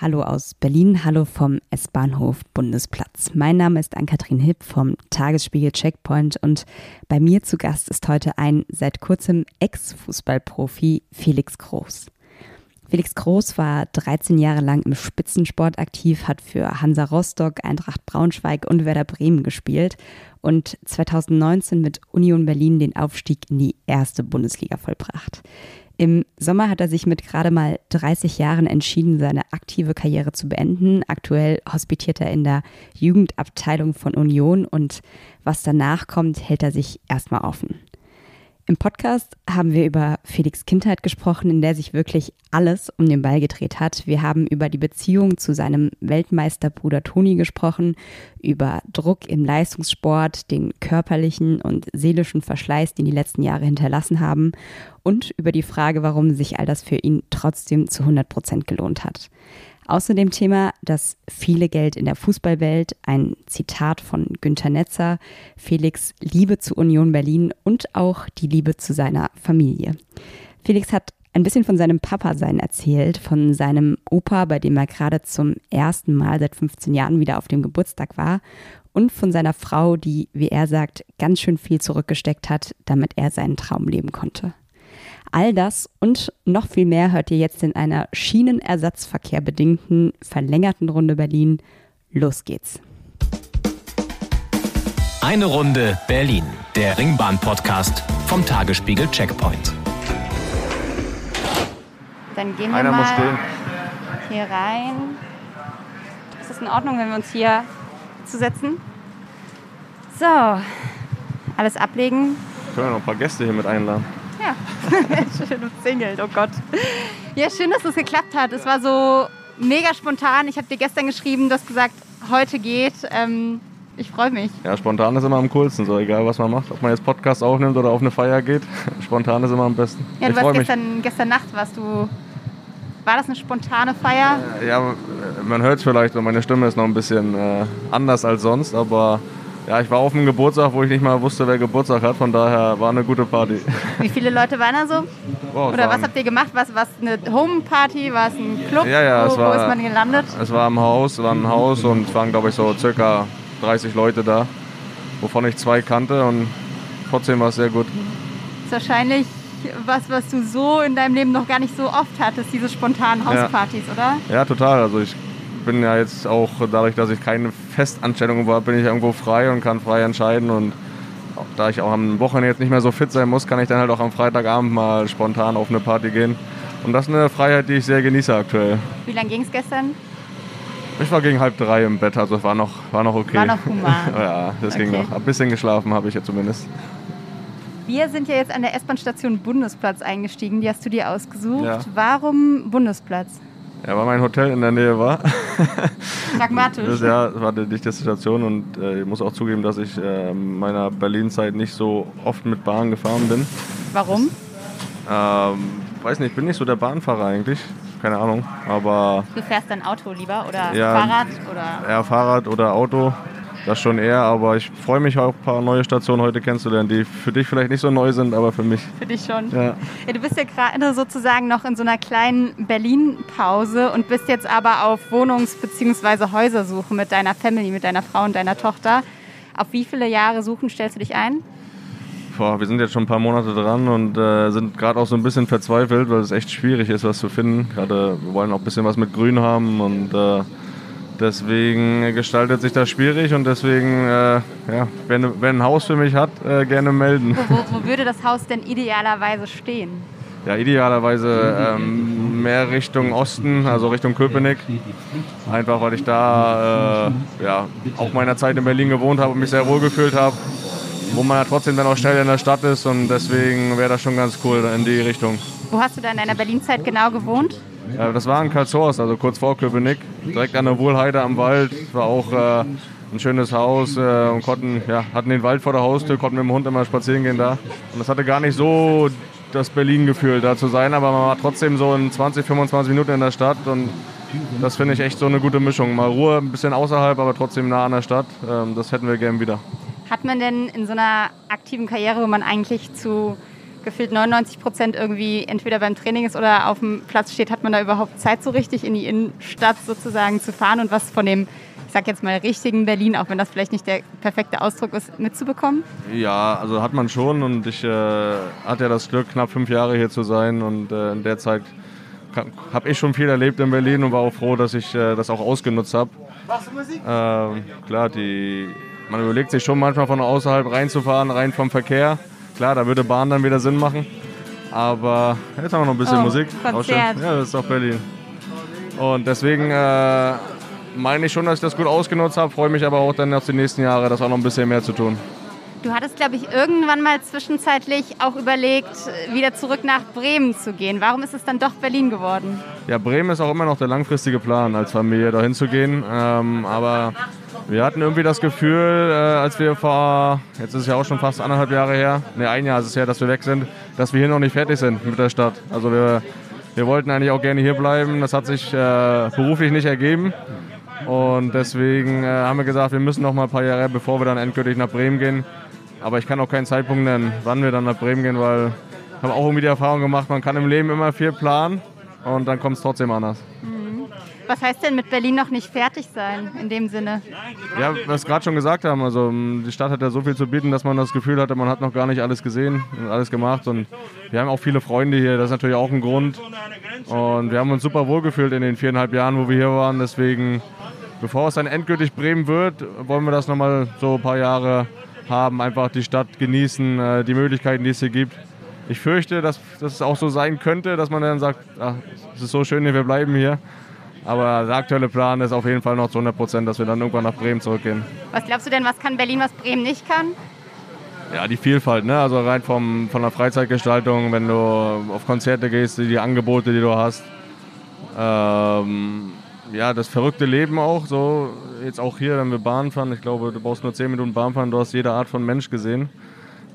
Hallo aus Berlin, hallo vom S-Bahnhof Bundesplatz. Mein Name ist Ann-Kathrin Hipp vom Tagesspiegel Checkpoint und bei mir zu Gast ist heute ein seit kurzem Ex-Fußballprofi Felix Groß. Felix Groß war 13 Jahre lang im Spitzensport aktiv, hat für Hansa Rostock, Eintracht Braunschweig und Werder Bremen gespielt und 2019 mit Union Berlin den Aufstieg in die erste Bundesliga vollbracht. Im Sommer hat er sich mit gerade mal 30 Jahren entschieden, seine aktive Karriere zu beenden. Aktuell hospitiert er in der Jugendabteilung von Union und was danach kommt, hält er sich erstmal offen. Im Podcast haben wir über Felix Kindheit gesprochen, in der sich wirklich alles um den Ball gedreht hat. Wir haben über die Beziehung zu seinem Weltmeisterbruder Toni gesprochen, über Druck im Leistungssport, den körperlichen und seelischen Verschleiß, den die letzten Jahre hinterlassen haben und über die Frage, warum sich all das für ihn trotzdem zu 100 Prozent gelohnt hat. Außerdem Thema das viele Geld in der Fußballwelt, ein Zitat von Günter Netzer, Felix Liebe zu Union Berlin und auch die Liebe zu seiner Familie. Felix hat ein bisschen von seinem Papa sein erzählt, von seinem Opa, bei dem er gerade zum ersten Mal seit 15 Jahren wieder auf dem Geburtstag war und von seiner Frau, die, wie er sagt, ganz schön viel zurückgesteckt hat, damit er seinen Traum leben konnte. All das und noch viel mehr hört ihr jetzt in einer Schienenersatzverkehr bedingten verlängerten Runde Berlin. Los geht's. Eine Runde Berlin, der Ringbahn-Podcast vom Tagesspiegel Checkpoint. Dann gehen wir Einer mal hier rein. Ist es in Ordnung, wenn wir uns hier zusetzen? So, alles ablegen. Können wir noch ein paar Gäste hier mit einladen? Ja, schön umzingelt, oh Gott. Ja, schön, dass es geklappt hat. Es war so mega spontan. Ich habe dir gestern geschrieben, du hast gesagt, heute geht. Ähm, ich freue mich. Ja, spontan ist immer am coolsten, so egal was man macht. Ob man jetzt Podcast aufnimmt oder auf eine Feier geht. Spontan ist immer am besten. Ja, du ich warst gestern, gestern Nacht, warst du. War das eine spontane Feier? Ja, man hört es vielleicht und meine Stimme ist noch ein bisschen äh, anders als sonst, aber ja, ich war auf einem Geburtstag, wo ich nicht mal wusste, wer Geburtstag hat. Von daher war eine gute Party. Wie viele Leute waren da so? Wow, Oder was habt ihr gemacht? Was war eine Home-Party? War es ein Club? Ja, ja, wo, war, wo ist man gelandet? Es war im Haus, es war ein Haus und es waren, glaube ich, so circa 30 Leute da, wovon ich zwei kannte und trotzdem war es sehr gut. Das ist wahrscheinlich was, was du so in deinem Leben noch gar nicht so oft hattest, diese spontanen Hauspartys, ja. oder? Ja, total. Also ich bin ja jetzt auch dadurch, dass ich keine Festanstellung war, bin ich irgendwo frei und kann frei entscheiden. Und da ich auch am Wochenende jetzt nicht mehr so fit sein muss, kann ich dann halt auch am Freitagabend mal spontan auf eine Party gehen. Und das ist eine Freiheit, die ich sehr genieße aktuell. Wie lange ging es gestern? Ich war gegen halb drei im Bett, also war noch, war noch okay. War noch human. ja, das okay. ging noch. Ein bisschen geschlafen habe ich ja zumindest. Wir sind ja jetzt an der S-Bahn-Station Bundesplatz eingestiegen. Die hast du dir ausgesucht. Ja. Warum Bundesplatz? Ja, weil mein Hotel in der Nähe war. Pragmatisch. Das, ja, war die dichte Situation und äh, ich muss auch zugeben, dass ich äh, meiner Berlin-Zeit nicht so oft mit Bahn gefahren bin. Warum? Ähm, weiß nicht, ich bin nicht so der Bahnfahrer eigentlich. Keine Ahnung, aber... Du fährst dann Auto lieber oder ja, Fahrrad? Oder? Ja, Fahrrad oder Auto. Das schon eher, aber ich freue mich auch, ein paar neue Stationen heute kennenzulernen, die für dich vielleicht nicht so neu sind, aber für mich. Für dich schon. Ja. ja du bist ja gerade sozusagen noch in so einer kleinen Berlin-Pause und bist jetzt aber auf Wohnungs- bzw. Häusersuche mit deiner Family, mit deiner Frau und deiner Tochter. Auf wie viele Jahre suchen stellst du dich ein? Boah, wir sind jetzt schon ein paar Monate dran und äh, sind gerade auch so ein bisschen verzweifelt, weil es echt schwierig ist, was zu finden. Gerade wir wollen auch ein bisschen was mit Grün haben und äh, Deswegen gestaltet sich das schwierig und deswegen, äh, ja, wenn, wenn ein Haus für mich hat, äh, gerne melden. Wo, wo, wo, würde das Haus denn idealerweise stehen? Ja, idealerweise ähm, mehr Richtung Osten, also Richtung Köpenick. Einfach weil ich da äh, ja, auch meiner Zeit in Berlin gewohnt habe und mich sehr wohl gefühlt habe. Wo man ja trotzdem dann auch schnell in der Stadt ist und deswegen wäre das schon ganz cool in die Richtung. Wo hast du da in deiner Berlin-Zeit genau gewohnt? Äh, das war in Karlshorst, also kurz vor Köpenick, direkt an der Wohlheide am Wald. War auch äh, ein schönes Haus äh, und konnten, ja, hatten den Wald vor der Haustür, konnten mit dem Hund immer spazieren gehen da. Und das hatte gar nicht so das Berlin-Gefühl da zu sein, aber man war trotzdem so in 20, 25 Minuten in der Stadt und das finde ich echt so eine gute Mischung. Mal Ruhe, ein bisschen außerhalb, aber trotzdem nah an der Stadt. Ähm, das hätten wir gern wieder. Hat man denn in so einer aktiven Karriere, wo man eigentlich zu gefühlt 99 Prozent irgendwie entweder beim Training ist oder auf dem Platz steht, hat man da überhaupt Zeit so richtig in die Innenstadt sozusagen zu fahren und was von dem, ich sag jetzt mal, richtigen Berlin, auch wenn das vielleicht nicht der perfekte Ausdruck ist, mitzubekommen? Ja, also hat man schon und ich äh, hatte ja das Glück, knapp fünf Jahre hier zu sein und äh, in der Zeit habe ich schon viel erlebt in Berlin und war auch froh, dass ich äh, das auch ausgenutzt habe. Ähm, klar, die, man überlegt sich schon manchmal von außerhalb reinzufahren, rein vom Verkehr. Klar, da würde Bahn dann wieder Sinn machen. Aber jetzt haben wir noch ein bisschen Oh, Musik. Konzert. Ja, das ist doch Berlin. Und deswegen äh, meine ich schon, dass ich das gut ausgenutzt habe. Freue mich aber auch dann auf die nächsten Jahre, das auch noch ein bisschen mehr zu tun. Du hattest, glaube ich, irgendwann mal zwischenzeitlich auch überlegt, wieder zurück nach Bremen zu gehen. Warum ist es dann doch Berlin geworden? Ja, Bremen ist auch immer noch der langfristige Plan, als Familie dahin zu gehen. Ähm, aber wir hatten irgendwie das Gefühl, äh, als wir vor, jetzt ist es ja auch schon fast anderthalb Jahre her, ne, ein Jahr ist es her, dass wir weg sind, dass wir hier noch nicht fertig sind mit der Stadt. Also wir, wir wollten eigentlich auch gerne hier bleiben. Das hat sich äh, beruflich nicht ergeben. Und deswegen äh, haben wir gesagt, wir müssen noch mal ein paar Jahre, bevor wir dann endgültig nach Bremen gehen. Aber ich kann auch keinen Zeitpunkt nennen, wann wir dann nach Bremen gehen, weil ich habe auch irgendwie die Erfahrung gemacht, man kann im Leben immer viel planen und dann kommt es trotzdem anders. Was heißt denn mit Berlin noch nicht fertig sein, in dem Sinne? Ja, was gerade schon gesagt haben, also m, die Stadt hat ja so viel zu bieten, dass man das Gefühl hatte, man hat noch gar nicht alles gesehen und alles gemacht. Und wir haben auch viele Freunde hier, das ist natürlich auch ein Grund. Und wir haben uns super wohl gefühlt in den viereinhalb Jahren, wo wir hier waren. Deswegen, bevor es dann endgültig Bremen wird, wollen wir das nochmal so ein paar Jahre haben, einfach die Stadt genießen, äh, die Möglichkeiten, die es hier gibt. Ich fürchte, dass, es auch so sein könnte, dass man dann sagt, ach, es ist so schön wir bleiben hier. Aber der aktuelle Plan ist auf jeden Fall noch zu 100 Prozent, dass wir dann irgendwann nach Bremen zurückgehen. Was glaubst du denn, was kann Berlin, was Bremen nicht kann? Ja, die Vielfalt, ne? also rein vom, von der Freizeitgestaltung, wenn du auf Konzerte gehst, die Angebote, die du hast. Ähm, ja, das verrückte Leben auch, so jetzt auch hier, wenn wir Bahn fahren, ich glaube, du brauchst nur 10 Minuten Bahn fahren, du hast jede Art von Mensch gesehen.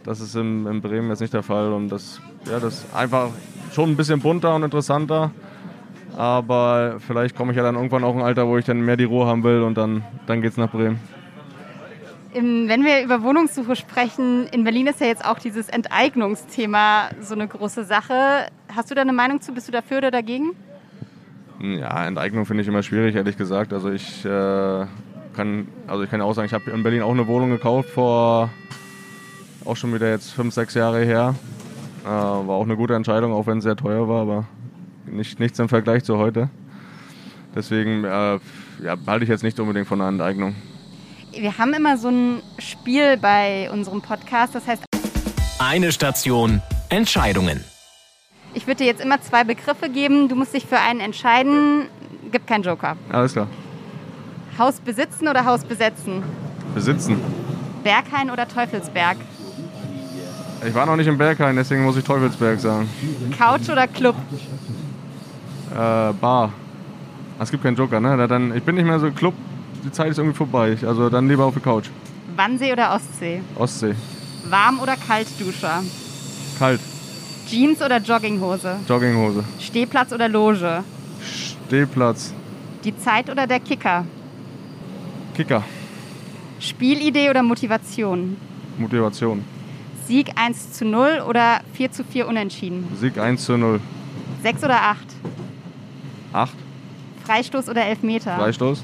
Das ist in, in Bremen jetzt nicht der Fall und das, ja, das ist einfach schon ein bisschen bunter und interessanter. Aber vielleicht komme ich ja dann irgendwann auch in ein Alter, wo ich dann mehr die Ruhe haben will und dann, dann geht's nach Bremen. Wenn wir über Wohnungssuche sprechen, in Berlin ist ja jetzt auch dieses Enteignungsthema so eine große Sache. Hast du da eine Meinung zu? Bist du dafür oder dagegen? Ja, Enteignung finde ich immer schwierig, ehrlich gesagt. Also ich äh, kann, also ich kann ja auch sagen, ich habe in Berlin auch eine Wohnung gekauft vor auch schon wieder jetzt fünf, sechs Jahre her. Äh, war auch eine gute Entscheidung, auch wenn es sehr teuer war, aber nicht, nichts im Vergleich zu heute. Deswegen äh, ja, halte ich jetzt nicht unbedingt von einer Enteignung. Wir haben immer so ein Spiel bei unserem Podcast, das heißt, Eine Station Entscheidungen. ich würde dir jetzt immer zwei Begriffe geben, du musst dich für einen entscheiden, gibt keinen Joker. Alles klar. Haus besitzen oder Haus besetzen? Besitzen. Berghain oder Teufelsberg? Ich war noch nicht im Berghain, deswegen muss ich Teufelsberg sagen. Couch oder Club? Äh, Bar. Es gibt keinen Joker, ne? Na, Dann, ich bin nicht mehr so Club, die Zeit ist irgendwie vorbei. Ich- Also dann lieber auf der Couch. Wannsee oder Ostsee? Ostsee. Warm oder Kaltduscher? Kalt. Jeans oder Jogginghose? Jogginghose. Stehplatz oder Loge? Stehplatz. Die Zeit oder der Kicker? Kicker. Spielidee oder Motivation? Motivation. Sieg 1 zu 0 oder 4 zu 4 unentschieden? Sieg 1 zu 0. 6 oder 8? 8. Freistoß oder Elfmeter? Freistoß.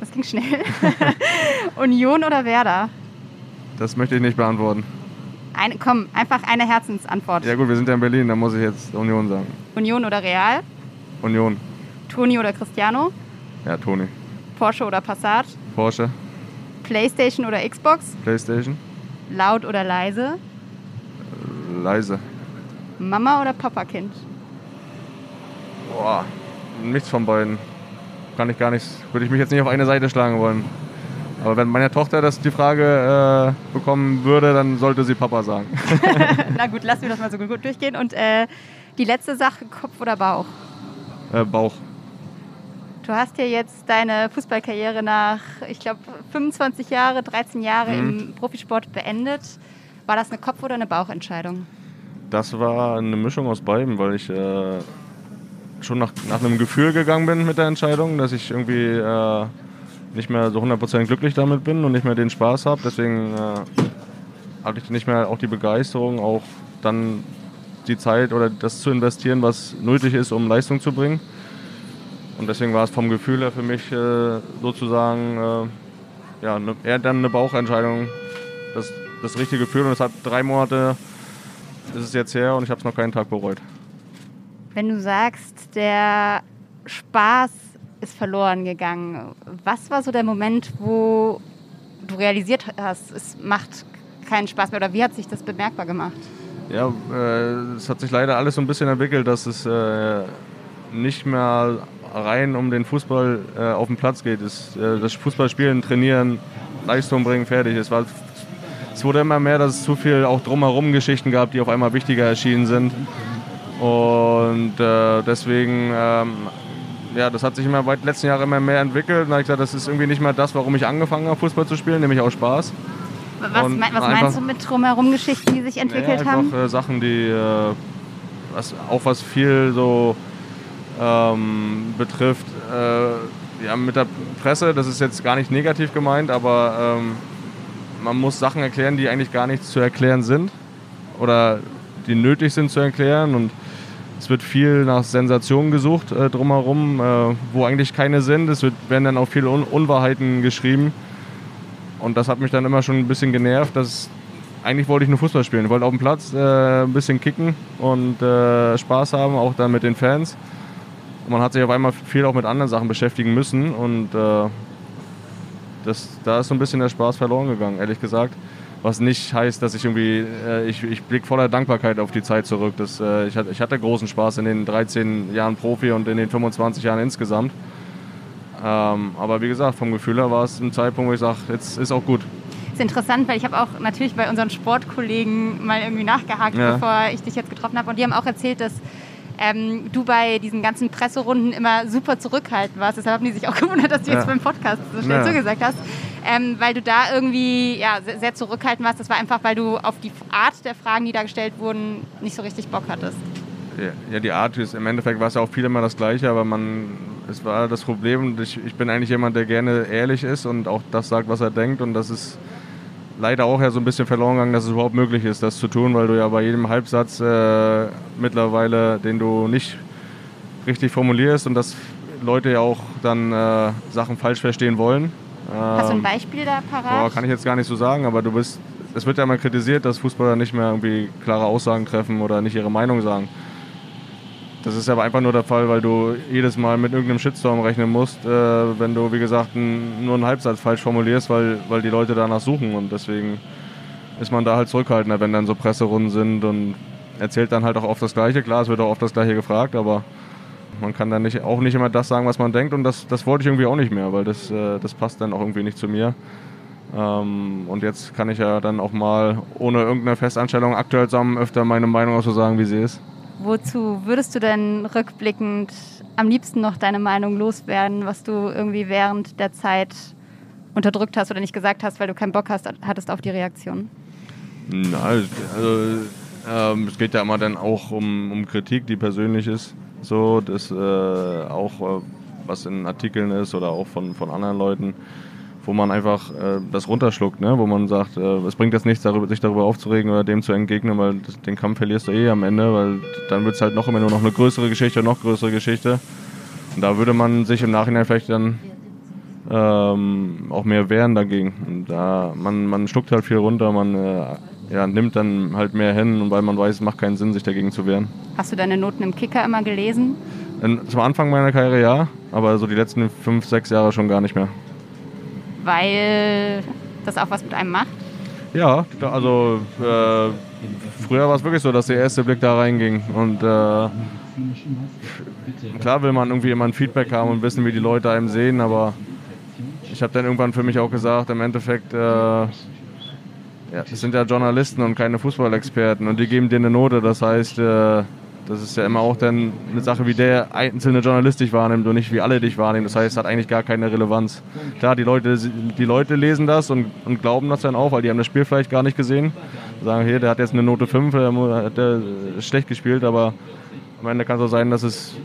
Das ging schnell. Union oder Werder? Das möchte ich nicht beantworten. Eine, komm, einfach eine Herzensantwort. Ja gut, wir sind ja in Berlin, da muss ich jetzt Union sagen. Union oder Real? Union. Toni oder Cristiano? Ja, Toni. Porsche oder Passat? Porsche. Playstation oder Xbox? Playstation. Laut oder leise? Leise. Mama oder Papakind? Boah, nichts von beiden. Kann ich gar nicht, würde ich mich jetzt nicht auf eine Seite schlagen wollen. Aber wenn meine Tochter das die Frage äh, bekommen würde, dann sollte sie Papa sagen. Na gut, lassen wir das mal so gut durchgehen. Und äh, die letzte Sache, Kopf oder Bauch? äh, Bauch. Du hast ja jetzt deine Fußballkarriere nach, ich glaube, 25 Jahre, 13 Jahre im Profisport beendet. War das eine Kopf- oder eine Bauchentscheidung? Das war eine Mischung aus beiden, weil ich äh, schon nach, nach einem Gefühl gegangen bin mit der Entscheidung, dass ich irgendwie äh, nicht mehr so 100% glücklich damit bin und nicht mehr den Spaß habe. Deswegen äh, hatte ich nicht mehr auch die Begeisterung, auch dann die Zeit oder das zu investieren, was nötig ist, um Leistung zu bringen. Und deswegen war es vom Gefühl her für mich äh, sozusagen äh, ja, ne, eher dann eine Bauchentscheidung, das, das richtige Gefühl. Und es hat drei Monate, ist es jetzt her und ich habe es noch keinen Tag bereut. Wenn du sagst, der Spaß ist verloren gegangen, was war so der Moment, wo du realisiert hast, es macht keinen Spaß mehr oder wie hat sich das bemerkbar gemacht? Ja, äh, es hat sich leider alles so ein bisschen entwickelt, dass es äh, nicht mehr rein um den Fußball äh, auf dem Platz geht. Es, äh, das Fußballspielen, trainieren, Leistung bringen, fertig. Es, war, es wurde immer mehr, dass es zu viel auch drumherum Geschichten gab, die auf einmal wichtiger erschienen sind. Und äh, deswegen, ähm, ja, das hat sich immer weit letzten Jahre immer mehr entwickelt. Und habe ich gesagt, das ist irgendwie nicht mehr das, warum ich angefangen habe, Fußball zu spielen, nämlich auch Spaß. Was, mein, was meinst du mit drumherum Geschichten, die sich entwickelt ja, haben? Äh, Sachen, die äh, was, auch was viel so ähm, betrifft. Äh, ja, mit der Presse, das ist jetzt gar nicht negativ gemeint, aber ähm, man muss Sachen erklären, die eigentlich gar nicht zu erklären sind oder die nötig sind zu erklären und es wird viel nach Sensationen gesucht äh, drumherum, äh, wo eigentlich keine sind. Es wird, werden dann auch viele Un Unwahrheiten geschrieben und das hat mich dann immer schon ein bisschen genervt, dass eigentlich wollte ich nur Fußball spielen. Ich wollte auf dem Platz äh, ein bisschen kicken und äh, Spaß haben, auch dann mit den Fans. Und man hat sich auf einmal viel auch mit anderen Sachen beschäftigen müssen und äh, das, da ist so ein bisschen der Spaß verloren gegangen, ehrlich gesagt. Was nicht heißt, dass ich irgendwie, äh, ich, ich blicke voller Dankbarkeit auf die Zeit zurück. Das, äh, ich, hatte, ich hatte großen Spaß in den 13 Jahren Profi und in den 25 Jahren insgesamt. Ähm, aber wie gesagt, vom Gefühl her war es ein Zeitpunkt, wo ich sage, jetzt ist auch gut. Das ist interessant, weil ich habe auch natürlich bei unseren Sportkollegen mal irgendwie nachgehakt, ja. bevor ich dich jetzt getroffen habe. Und die haben auch erzählt, dass ähm, du bei diesen ganzen Presserunden immer super zurückhaltend warst. Deshalb haben die sich auch gewundert, dass du ja. jetzt beim Podcast so schnell ja. zugesagt hast. Ähm, weil du da irgendwie ja, sehr, sehr zurückhaltend warst. Das war einfach, weil du auf die Art der Fragen, die da gestellt wurden, nicht so richtig Bock hattest. Ja, die Art ist im Endeffekt war es ja auch viel immer das Gleiche, aber man, es war das Problem, ich, ich bin eigentlich jemand, der gerne ehrlich ist und auch das sagt, was er denkt und das ist leider auch ja so ein bisschen verloren gegangen, dass es überhaupt möglich ist, das zu tun, weil du ja bei jedem Halbsatz äh, mittlerweile, den du nicht richtig formulierst und dass Leute ja auch dann äh, Sachen falsch verstehen wollen. Hast du ein ähm, Beispiel da parat? Boah, kann ich jetzt gar nicht so sagen, aber du bist, es wird ja immer kritisiert, dass Fußballer nicht mehr irgendwie klare Aussagen treffen oder nicht ihre Meinung sagen. Das ist aber einfach nur der Fall, weil du jedes Mal mit irgendeinem Shitstorm rechnen musst, äh, wenn du, wie gesagt, n, nur einen Halbsatz falsch formulierst, weil, weil die Leute danach suchen. Und deswegen ist man da halt zurückhaltender, wenn dann so Presserunden sind und erzählt dann halt auch oft das Gleiche. Klar, es wird auch oft das Gleiche gefragt, aber man kann dann nicht, auch nicht immer das sagen, was man denkt. Und das, das wollte ich irgendwie auch nicht mehr, weil das, äh, das passt dann auch irgendwie nicht zu mir. Ähm, und jetzt kann ich ja dann auch mal ohne irgendeine Festanstellung aktuell zusammen öfter meine Meinung auch so sagen, wie sie ist. Wozu würdest du denn rückblickend am liebsten noch deine Meinung loswerden, was du irgendwie während der Zeit unterdrückt hast oder nicht gesagt hast, weil du keinen Bock hast, hattest auf die Reaktion? Na, also, ähm, es geht ja immer dann auch um, um Kritik, die persönlich ist. So, das äh, auch äh, was in Artikeln ist oder auch von, von anderen Leuten wo man einfach äh, das runterschluckt, ne? wo man sagt, äh, es bringt jetzt nichts, darüber, sich darüber aufzuregen oder dem zu entgegnen, weil den Kampf verlierst du eh am Ende, weil dann wird es halt noch immer nur noch eine größere Geschichte, noch größere Geschichte. Und da würde man sich im Nachhinein vielleicht dann ähm, auch mehr wehren dagegen. Und da man, man schluckt halt viel runter, man äh, ja, nimmt dann halt mehr hin, weil man weiß, es macht keinen Sinn, sich dagegen zu wehren. Hast du deine Noten im Kicker immer gelesen? In, zum Anfang meiner Karriere ja, aber so die letzten fünf, sechs Jahre schon gar nicht mehr weil das auch was mit einem macht? Ja, also äh, früher war es wirklich so, dass der erste Blick da reinging. Und äh, klar will man irgendwie immer ein Feedback haben und wissen, wie die Leute einem sehen, aber ich habe dann irgendwann für mich auch gesagt, im Endeffekt, äh, ja, das sind ja Journalisten und keine Fußballexperten und die geben dir eine Note. Das heißt, äh, das ist ja immer auch dann eine Sache, wie der einzelne Journalist dich wahrnimmt und nicht wie alle dich wahrnehmen. Das heißt, es hat eigentlich gar keine Relevanz. Klar, die Leute, die Leute lesen das und, und glauben das dann auch, weil die haben das Spiel vielleicht gar nicht gesehen. Sagen, hier, der hat jetzt eine Note 5, der hat der schlecht gespielt, aber am Ende kann es auch sein, dass es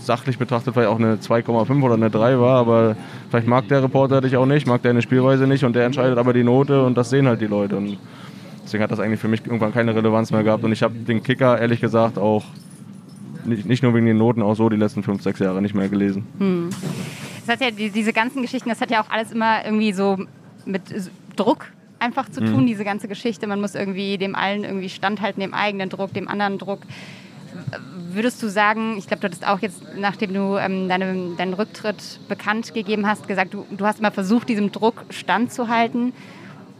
sachlich betrachtet vielleicht auch eine 2,5 oder eine 3 war, aber vielleicht mag der Reporter dich auch nicht, mag deine Spielweise nicht und der entscheidet aber die Note und das sehen halt die Leute. Und Deswegen hat das eigentlich für mich irgendwann keine Relevanz mehr gehabt. Und ich habe den Kicker, ehrlich gesagt, auch nicht, nicht, nur wegen den Noten, auch so die letzten fünf, sechs Jahre nicht mehr gelesen. Hm. Das hat ja die, diese ganzen Geschichten, das hat ja auch alles immer irgendwie so mit Druck einfach zu tun, mhm. diese ganze Geschichte. Man muss irgendwie dem allen irgendwie standhalten, dem eigenen Druck, dem anderen Druck. Würdest du sagen, ich glaube, du hattest auch jetzt, nachdem du ähm, deine, deinen Rücktritt bekannt gegeben hast, gesagt, du, du hast immer versucht, diesem Druck standzuhalten.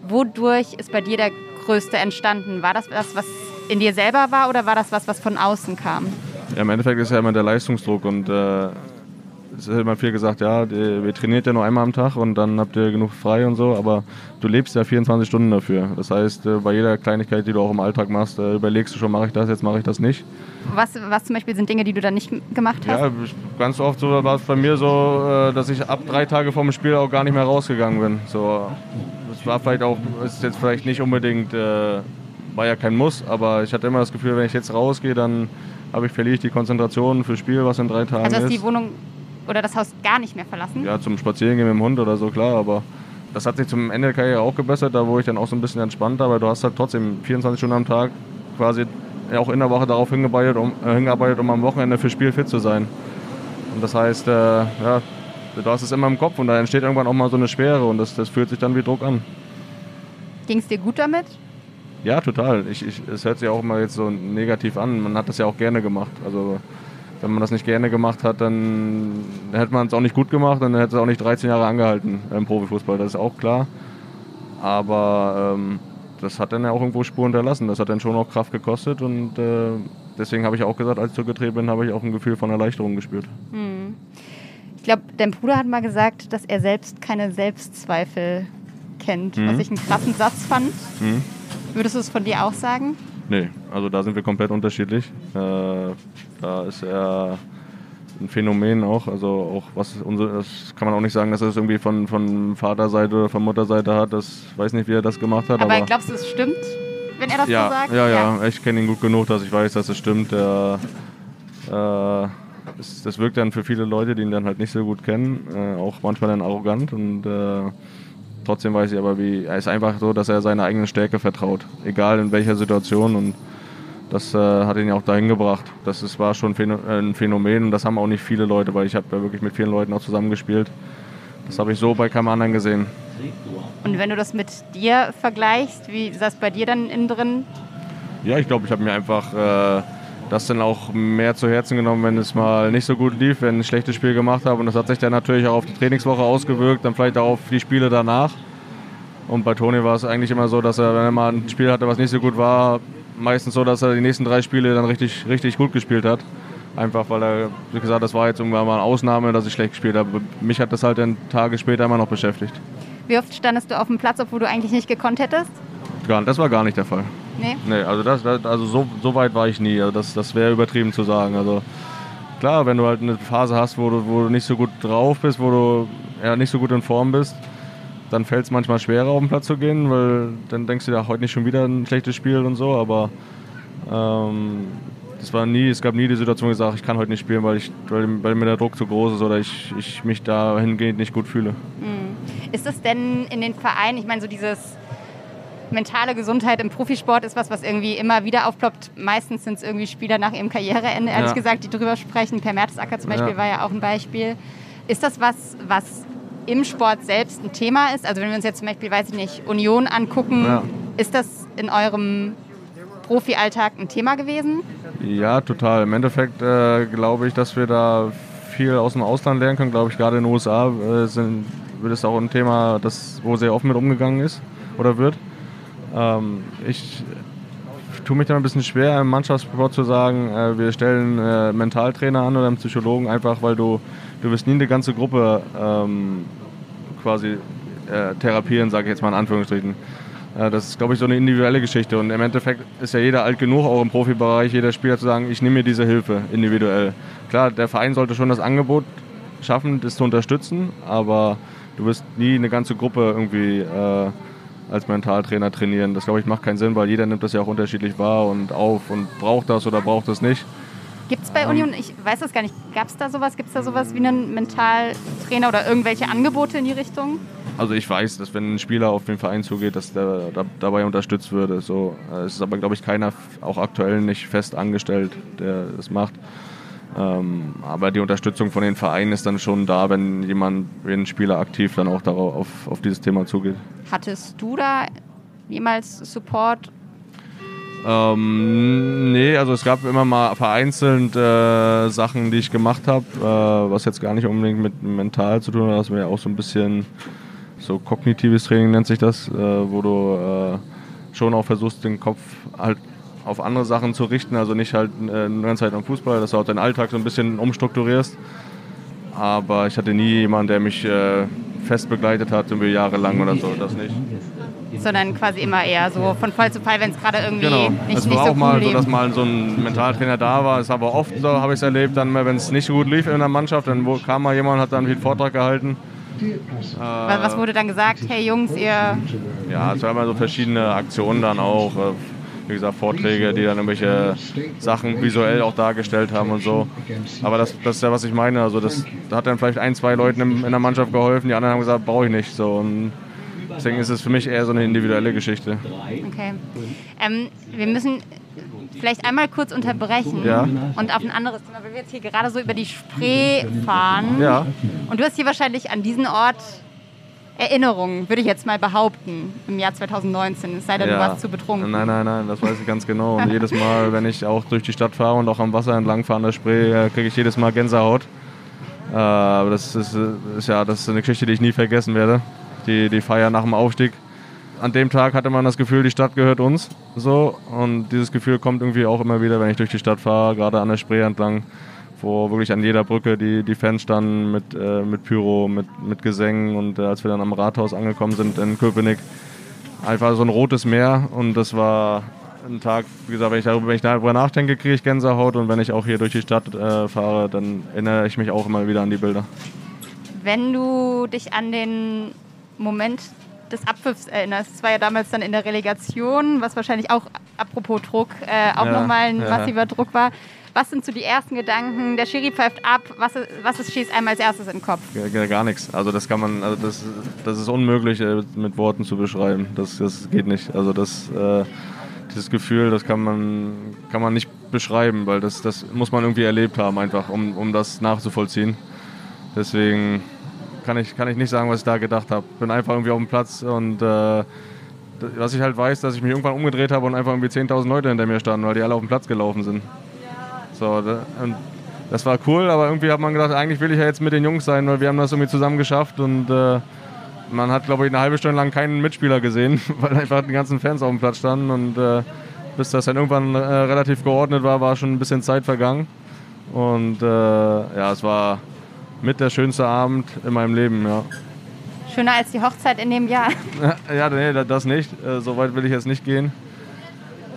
Wodurch ist bei dir der größte entstanden? War das was, was in dir selber war oder war das was, was von außen kam? Ja, Im Endeffekt ist ja immer der Leistungsdruck und äh, es ist immer viel gesagt, ja, wir trainiert ja nur einmal am Tag und dann habt ihr genug frei und so, aber du lebst ja 24 Stunden dafür. Das heißt, äh, bei jeder Kleinigkeit, die du auch im Alltag machst, äh, überlegst du schon, mache ich das, jetzt mache ich das nicht. Was, was zum Beispiel sind Dinge, die du dann nicht gemacht hast? Ja, ganz oft so war es bei mir so, äh, dass ich ab drei Tage vor dem Spiel auch gar nicht mehr rausgegangen bin. So, das war vielleicht auch, ist jetzt vielleicht nicht unbedingt, war ja kein Muss, aber ich hatte immer das Gefühl, wenn ich jetzt rausgehe, dann habe ich, verliere ich die Konzentration fürs Spiel, was in drei Tagen ist. Also die Wohnung oder das Haus gar nicht mehr verlassen? Ja, zum Spazierengehen mit dem Hund oder so, klar, aber das hat sich zum Ende der Karriere auch gebessert, da wo ich dann auch so ein bisschen entspannter, aber du hast halt trotzdem 24 Stunden am Tag quasi auch in der Woche darauf hingearbeitet, um, äh, hingearbeitet, um am Wochenende für Spiel fit zu sein. Und das heißt, äh, ja, du hast es immer im Kopf und da entsteht irgendwann auch mal so eine Schwere und das, das fühlt sich dann wie Druck an. Ging es dir gut damit? Ja, total. Ich, ich, es hört sich auch immer jetzt so negativ an. Man hat das ja auch gerne gemacht. Also wenn man das nicht gerne gemacht hat, dann hätte man es auch nicht gut gemacht und dann hätte es auch nicht 13 Jahre angehalten im Profifußball, das ist auch klar. Aber ähm, das hat dann ja auch irgendwo Spuren hinterlassen. Das hat dann schon auch Kraft gekostet und äh, deswegen habe ich auch gesagt, als ich zurückgetreten bin, habe ich auch ein Gefühl von Erleichterung gespürt. Hm. Ich glaube, dein Bruder hat mal gesagt, dass er selbst keine Selbstzweifel kennt, mhm. was ich einen krassen Satz fand. Mhm. Würdest du es von dir auch sagen? Nee, also da sind wir komplett unterschiedlich. Äh, da ist er ein Phänomen auch. Also auch was unsere, das kann man auch nicht sagen, dass er es irgendwie von, von Vaterseite oder von Mutterseite hat. Das weiß nicht, wie er das gemacht hat. Aber, aber glaubst du, es stimmt, wenn er das ja, so sagt? Ja, ja, ja. ich kenne ihn gut genug, dass ich weiß, dass es stimmt. Der, äh, das, das, wirkt dann für viele Leute, die ihn dann halt nicht so gut kennen, äh, auch manchmal dann arrogant und äh, Trotzdem weiß ich aber, wie er ist einfach so, dass er seiner eigenen Stärke vertraut, egal in welcher Situation. Und das äh, hat ihn ja auch dahin gebracht. Das ist, war schon ein Phänomen und das haben auch nicht viele Leute, weil ich habe ja wirklich mit vielen Leuten auch zusammengespielt. Das habe ich so bei keinem anderen gesehen. Und wenn du das mit dir vergleichst, wie ist das bei dir dann innen drin? Ja, ich glaube, ich habe mir einfach äh, das dann auch mehr zu Herzen genommen, wenn es mal nicht so gut lief, wenn ich ein schlechtes Spiel gemacht habe. Und das hat sich dann natürlich auch auf die Trainingswoche ausgewirkt, dann vielleicht auch auf die Spiele danach. Und bei Toni war es eigentlich immer so, dass er, wenn er mal ein Spiel hatte, was nicht so gut war, meistens so, dass er die nächsten drei Spiele dann richtig, richtig gut gespielt hat. Einfach weil er, wie gesagt, das war jetzt irgendwann mal eine Ausnahme, dass ich schlecht gespielt habe. Mich hat das halt dann Tage später immer noch beschäftigt. Wie oft standest du auf dem Platz, obwohl du eigentlich nicht gekonnt hättest? das war gar nicht der Fall. Nee? Nee, also, das, also so, so weit war ich nie. Also das, das wäre übertrieben zu sagen. Also klar, wenn du halt eine Phase hast, wo du, wo du nicht so gut drauf bist, wo du ja, nicht so gut in Form bist, dann fällt es manchmal schwerer, auf den Platz zu gehen, weil dann denkst du ja heute nicht schon wieder ein schlechtes Spiel und so, aber ähm, das war nie, es gab nie die Situation, wo ich sage, ich kann heute nicht spielen, weil, ich, weil, weil mir der Druck zu groß ist oder ich, ich mich dahingehend nicht gut fühle. Hm. Ist das denn in den Vereinen, ich meine, so dieses mentale Gesundheit im Profisport ist was, was irgendwie immer wieder aufploppt. Meistens sind es irgendwie Spieler nach ihrem Karriereende, ehrlich ja. gesagt, die drüber sprechen. Per Mertesacker zum Beispiel ja. war ja auch ein Beispiel. Ist das was, was im Sport selbst ein Thema ist? Also wenn wir uns jetzt zum Beispiel, weiß ich nicht, Union angucken, ja. ist das in eurem Profi-Alltag ein Thema gewesen? Ja, total. Im Endeffekt äh, glaube ich, dass wir da viel aus dem Ausland lernen können. Glaube ich, gerade in den USA äh, sind, wird es auch ein Thema, das, wo sehr offen mit umgegangen ist oder wird. Ähm, ich tue mich da ein bisschen schwer, im Mannschaftssport zu sagen, äh, wir stellen äh, Mentaltrainer an oder einen Psychologen, einfach weil du, du wirst nie eine ganze Gruppe ähm, quasi äh, therapieren, sage ich jetzt mal in Anführungsstrichen. Äh, das ist, glaube ich, so eine individuelle Geschichte. Und im Endeffekt ist ja jeder alt genug, auch im Profibereich, jeder Spieler zu sagen, ich nehme mir diese Hilfe individuell. Klar, der Verein sollte schon das Angebot schaffen, das zu unterstützen, aber du wirst nie eine ganze Gruppe irgendwie äh, als Mentaltrainer trainieren. Das glaube ich macht keinen Sinn, weil jeder nimmt das ja auch unterschiedlich wahr und auf und braucht das oder braucht es nicht. Gibt es bei Union, ich weiß das gar nicht, gab es da sowas, gibt es da sowas wie einen Mentaltrainer Trainer oder irgendwelche Angebote in die Richtung? Also ich weiß, dass wenn ein Spieler auf den Verein zugeht, dass der da, dabei unterstützt würde. So, äh, es ist aber, glaube ich, keiner, auch aktuell nicht fest angestellt, der das macht. Ähm, aber die Unterstützung von den Vereinen ist dann schon da, wenn jemand, wenn ein Spieler aktiv dann auch darauf, auf, auf dieses Thema zugeht. Hattest du da jemals Support? Ähm, nee, also es gab immer mal vereinzelt äh, Sachen, die ich gemacht habe, äh, was jetzt gar nicht unbedingt mit mental zu tun hat, das wäre auch so ein bisschen so kognitives Training nennt sich das, äh, wo du äh, schon auch versuchst, den Kopf halt auf andere Sachen zu richten, also nicht halt äh, nur ganze Zeit am Fußball, dass du auch deinen Alltag so ein bisschen umstrukturierst. Aber ich hatte nie jemanden, der mich äh, fest begleitet hat, irgendwie jahrelang oder so, das nicht. Sondern quasi immer eher so von Fall zu Fall, wenn es gerade irgendwie Genau. nicht, es nicht war so auch mal so, dass mal so ein Mentaltrainer da war. Es aber oft so, habe ich es erlebt, dann wenn es nicht so gut lief in der Mannschaft, dann kam mal jemand, hat dann viel Vortrag gehalten. Was wurde dann gesagt? Hey Jungs, ihr Ja, es waren immer so verschiedene Aktionen dann auch. äh, Wie gesagt, Vorträge, die dann irgendwelche Sachen visuell auch dargestellt haben und so. Aber das, das ist ja, was ich meine. Also das hat dann vielleicht ein, zwei Leuten in, in der Mannschaft geholfen, die anderen haben gesagt, brauche ich nicht. So. Und deswegen ist es für mich eher so eine individuelle Geschichte. Okay. Ähm, wir müssen vielleicht einmal kurz unterbrechen Ja. und auf ein anderes Thema, weil wir jetzt hier gerade so über die Spree fahren. Ja. Und du hast hier wahrscheinlich an diesen Ort Erinnerungen, würde ich jetzt mal behaupten, im Jahr 2019. Es sei denn, du warst zu betrunken. Nein, nein, nein, das weiß ich ganz genau. Und jedes Mal, wenn ich auch durch die Stadt fahre und auch am Wasser entlang fahre an der Spree, äh, kriege ich jedes Mal Gänsehaut. Äh, Aber das ist, äh, ist ja das ist eine Geschichte, die ich nie vergessen werde. Die, die Feier nach dem Aufstieg. An dem Tag hatte man das Gefühl, die Stadt gehört uns. So. Und dieses Gefühl kommt irgendwie auch immer wieder, wenn ich durch die Stadt fahre, gerade an der Spree entlang, wo wirklich an jeder Brücke die, die Fans standen mit, äh, mit Pyro, mit, mit Gesängen. Und äh, als wir dann am Rathaus angekommen sind in Köpenick, einfach so ein rotes Meer und das war ein Tag, wie gesagt, wenn ich darüber, wenn ich darüber nachdenke, kriege ich Gänsehaut und wenn ich auch hier durch die Stadt äh, fahre, dann erinnere ich mich auch immer wieder an die Bilder. Wenn du dich an den Moment des Abpfiffs erinnerst, das war ja damals dann in der Relegation, was wahrscheinlich auch, apropos Druck, äh, auch Ja, nochmal ein ja. massiver Druck war. Was sind so die ersten Gedanken? Der Schiri pfeift ab. Was, ist, was ist, schießt einmal als erstes in den Kopf? Gar, gar- gar nichts. Also das kann man, also das, das ist unmöglich äh, mit Worten zu beschreiben. Das, das geht nicht. Also das, äh, dieses Gefühl, das kann man, kann man nicht beschreiben, weil das, das muss man irgendwie erlebt haben, einfach, um, um das nachzuvollziehen. Deswegen kann ich, kann ich nicht sagen, was ich da gedacht habe. Bin einfach irgendwie auf dem Platz und äh, was ich halt weiß, dass ich mich irgendwann umgedreht habe und einfach irgendwie 10.000 Leute hinter mir standen, weil die alle auf den Platz gelaufen sind. So, und das war cool, aber irgendwie hat man gedacht, eigentlich will ich ja jetzt mit den Jungs sein, weil wir haben das irgendwie zusammen geschafft und äh, man hat, glaube ich, eine halbe Stunde lang keinen Mitspieler gesehen, weil einfach die ganzen Fans auf dem Platz standen und äh, bis das dann irgendwann äh, relativ geordnet war, war schon ein bisschen Zeit vergangen und äh, ja, es war mit der schönste Abend in meinem Leben, ja. Schöner als die Hochzeit in dem Jahr. Ja, nee, das nicht. Äh, So weit will ich jetzt nicht gehen.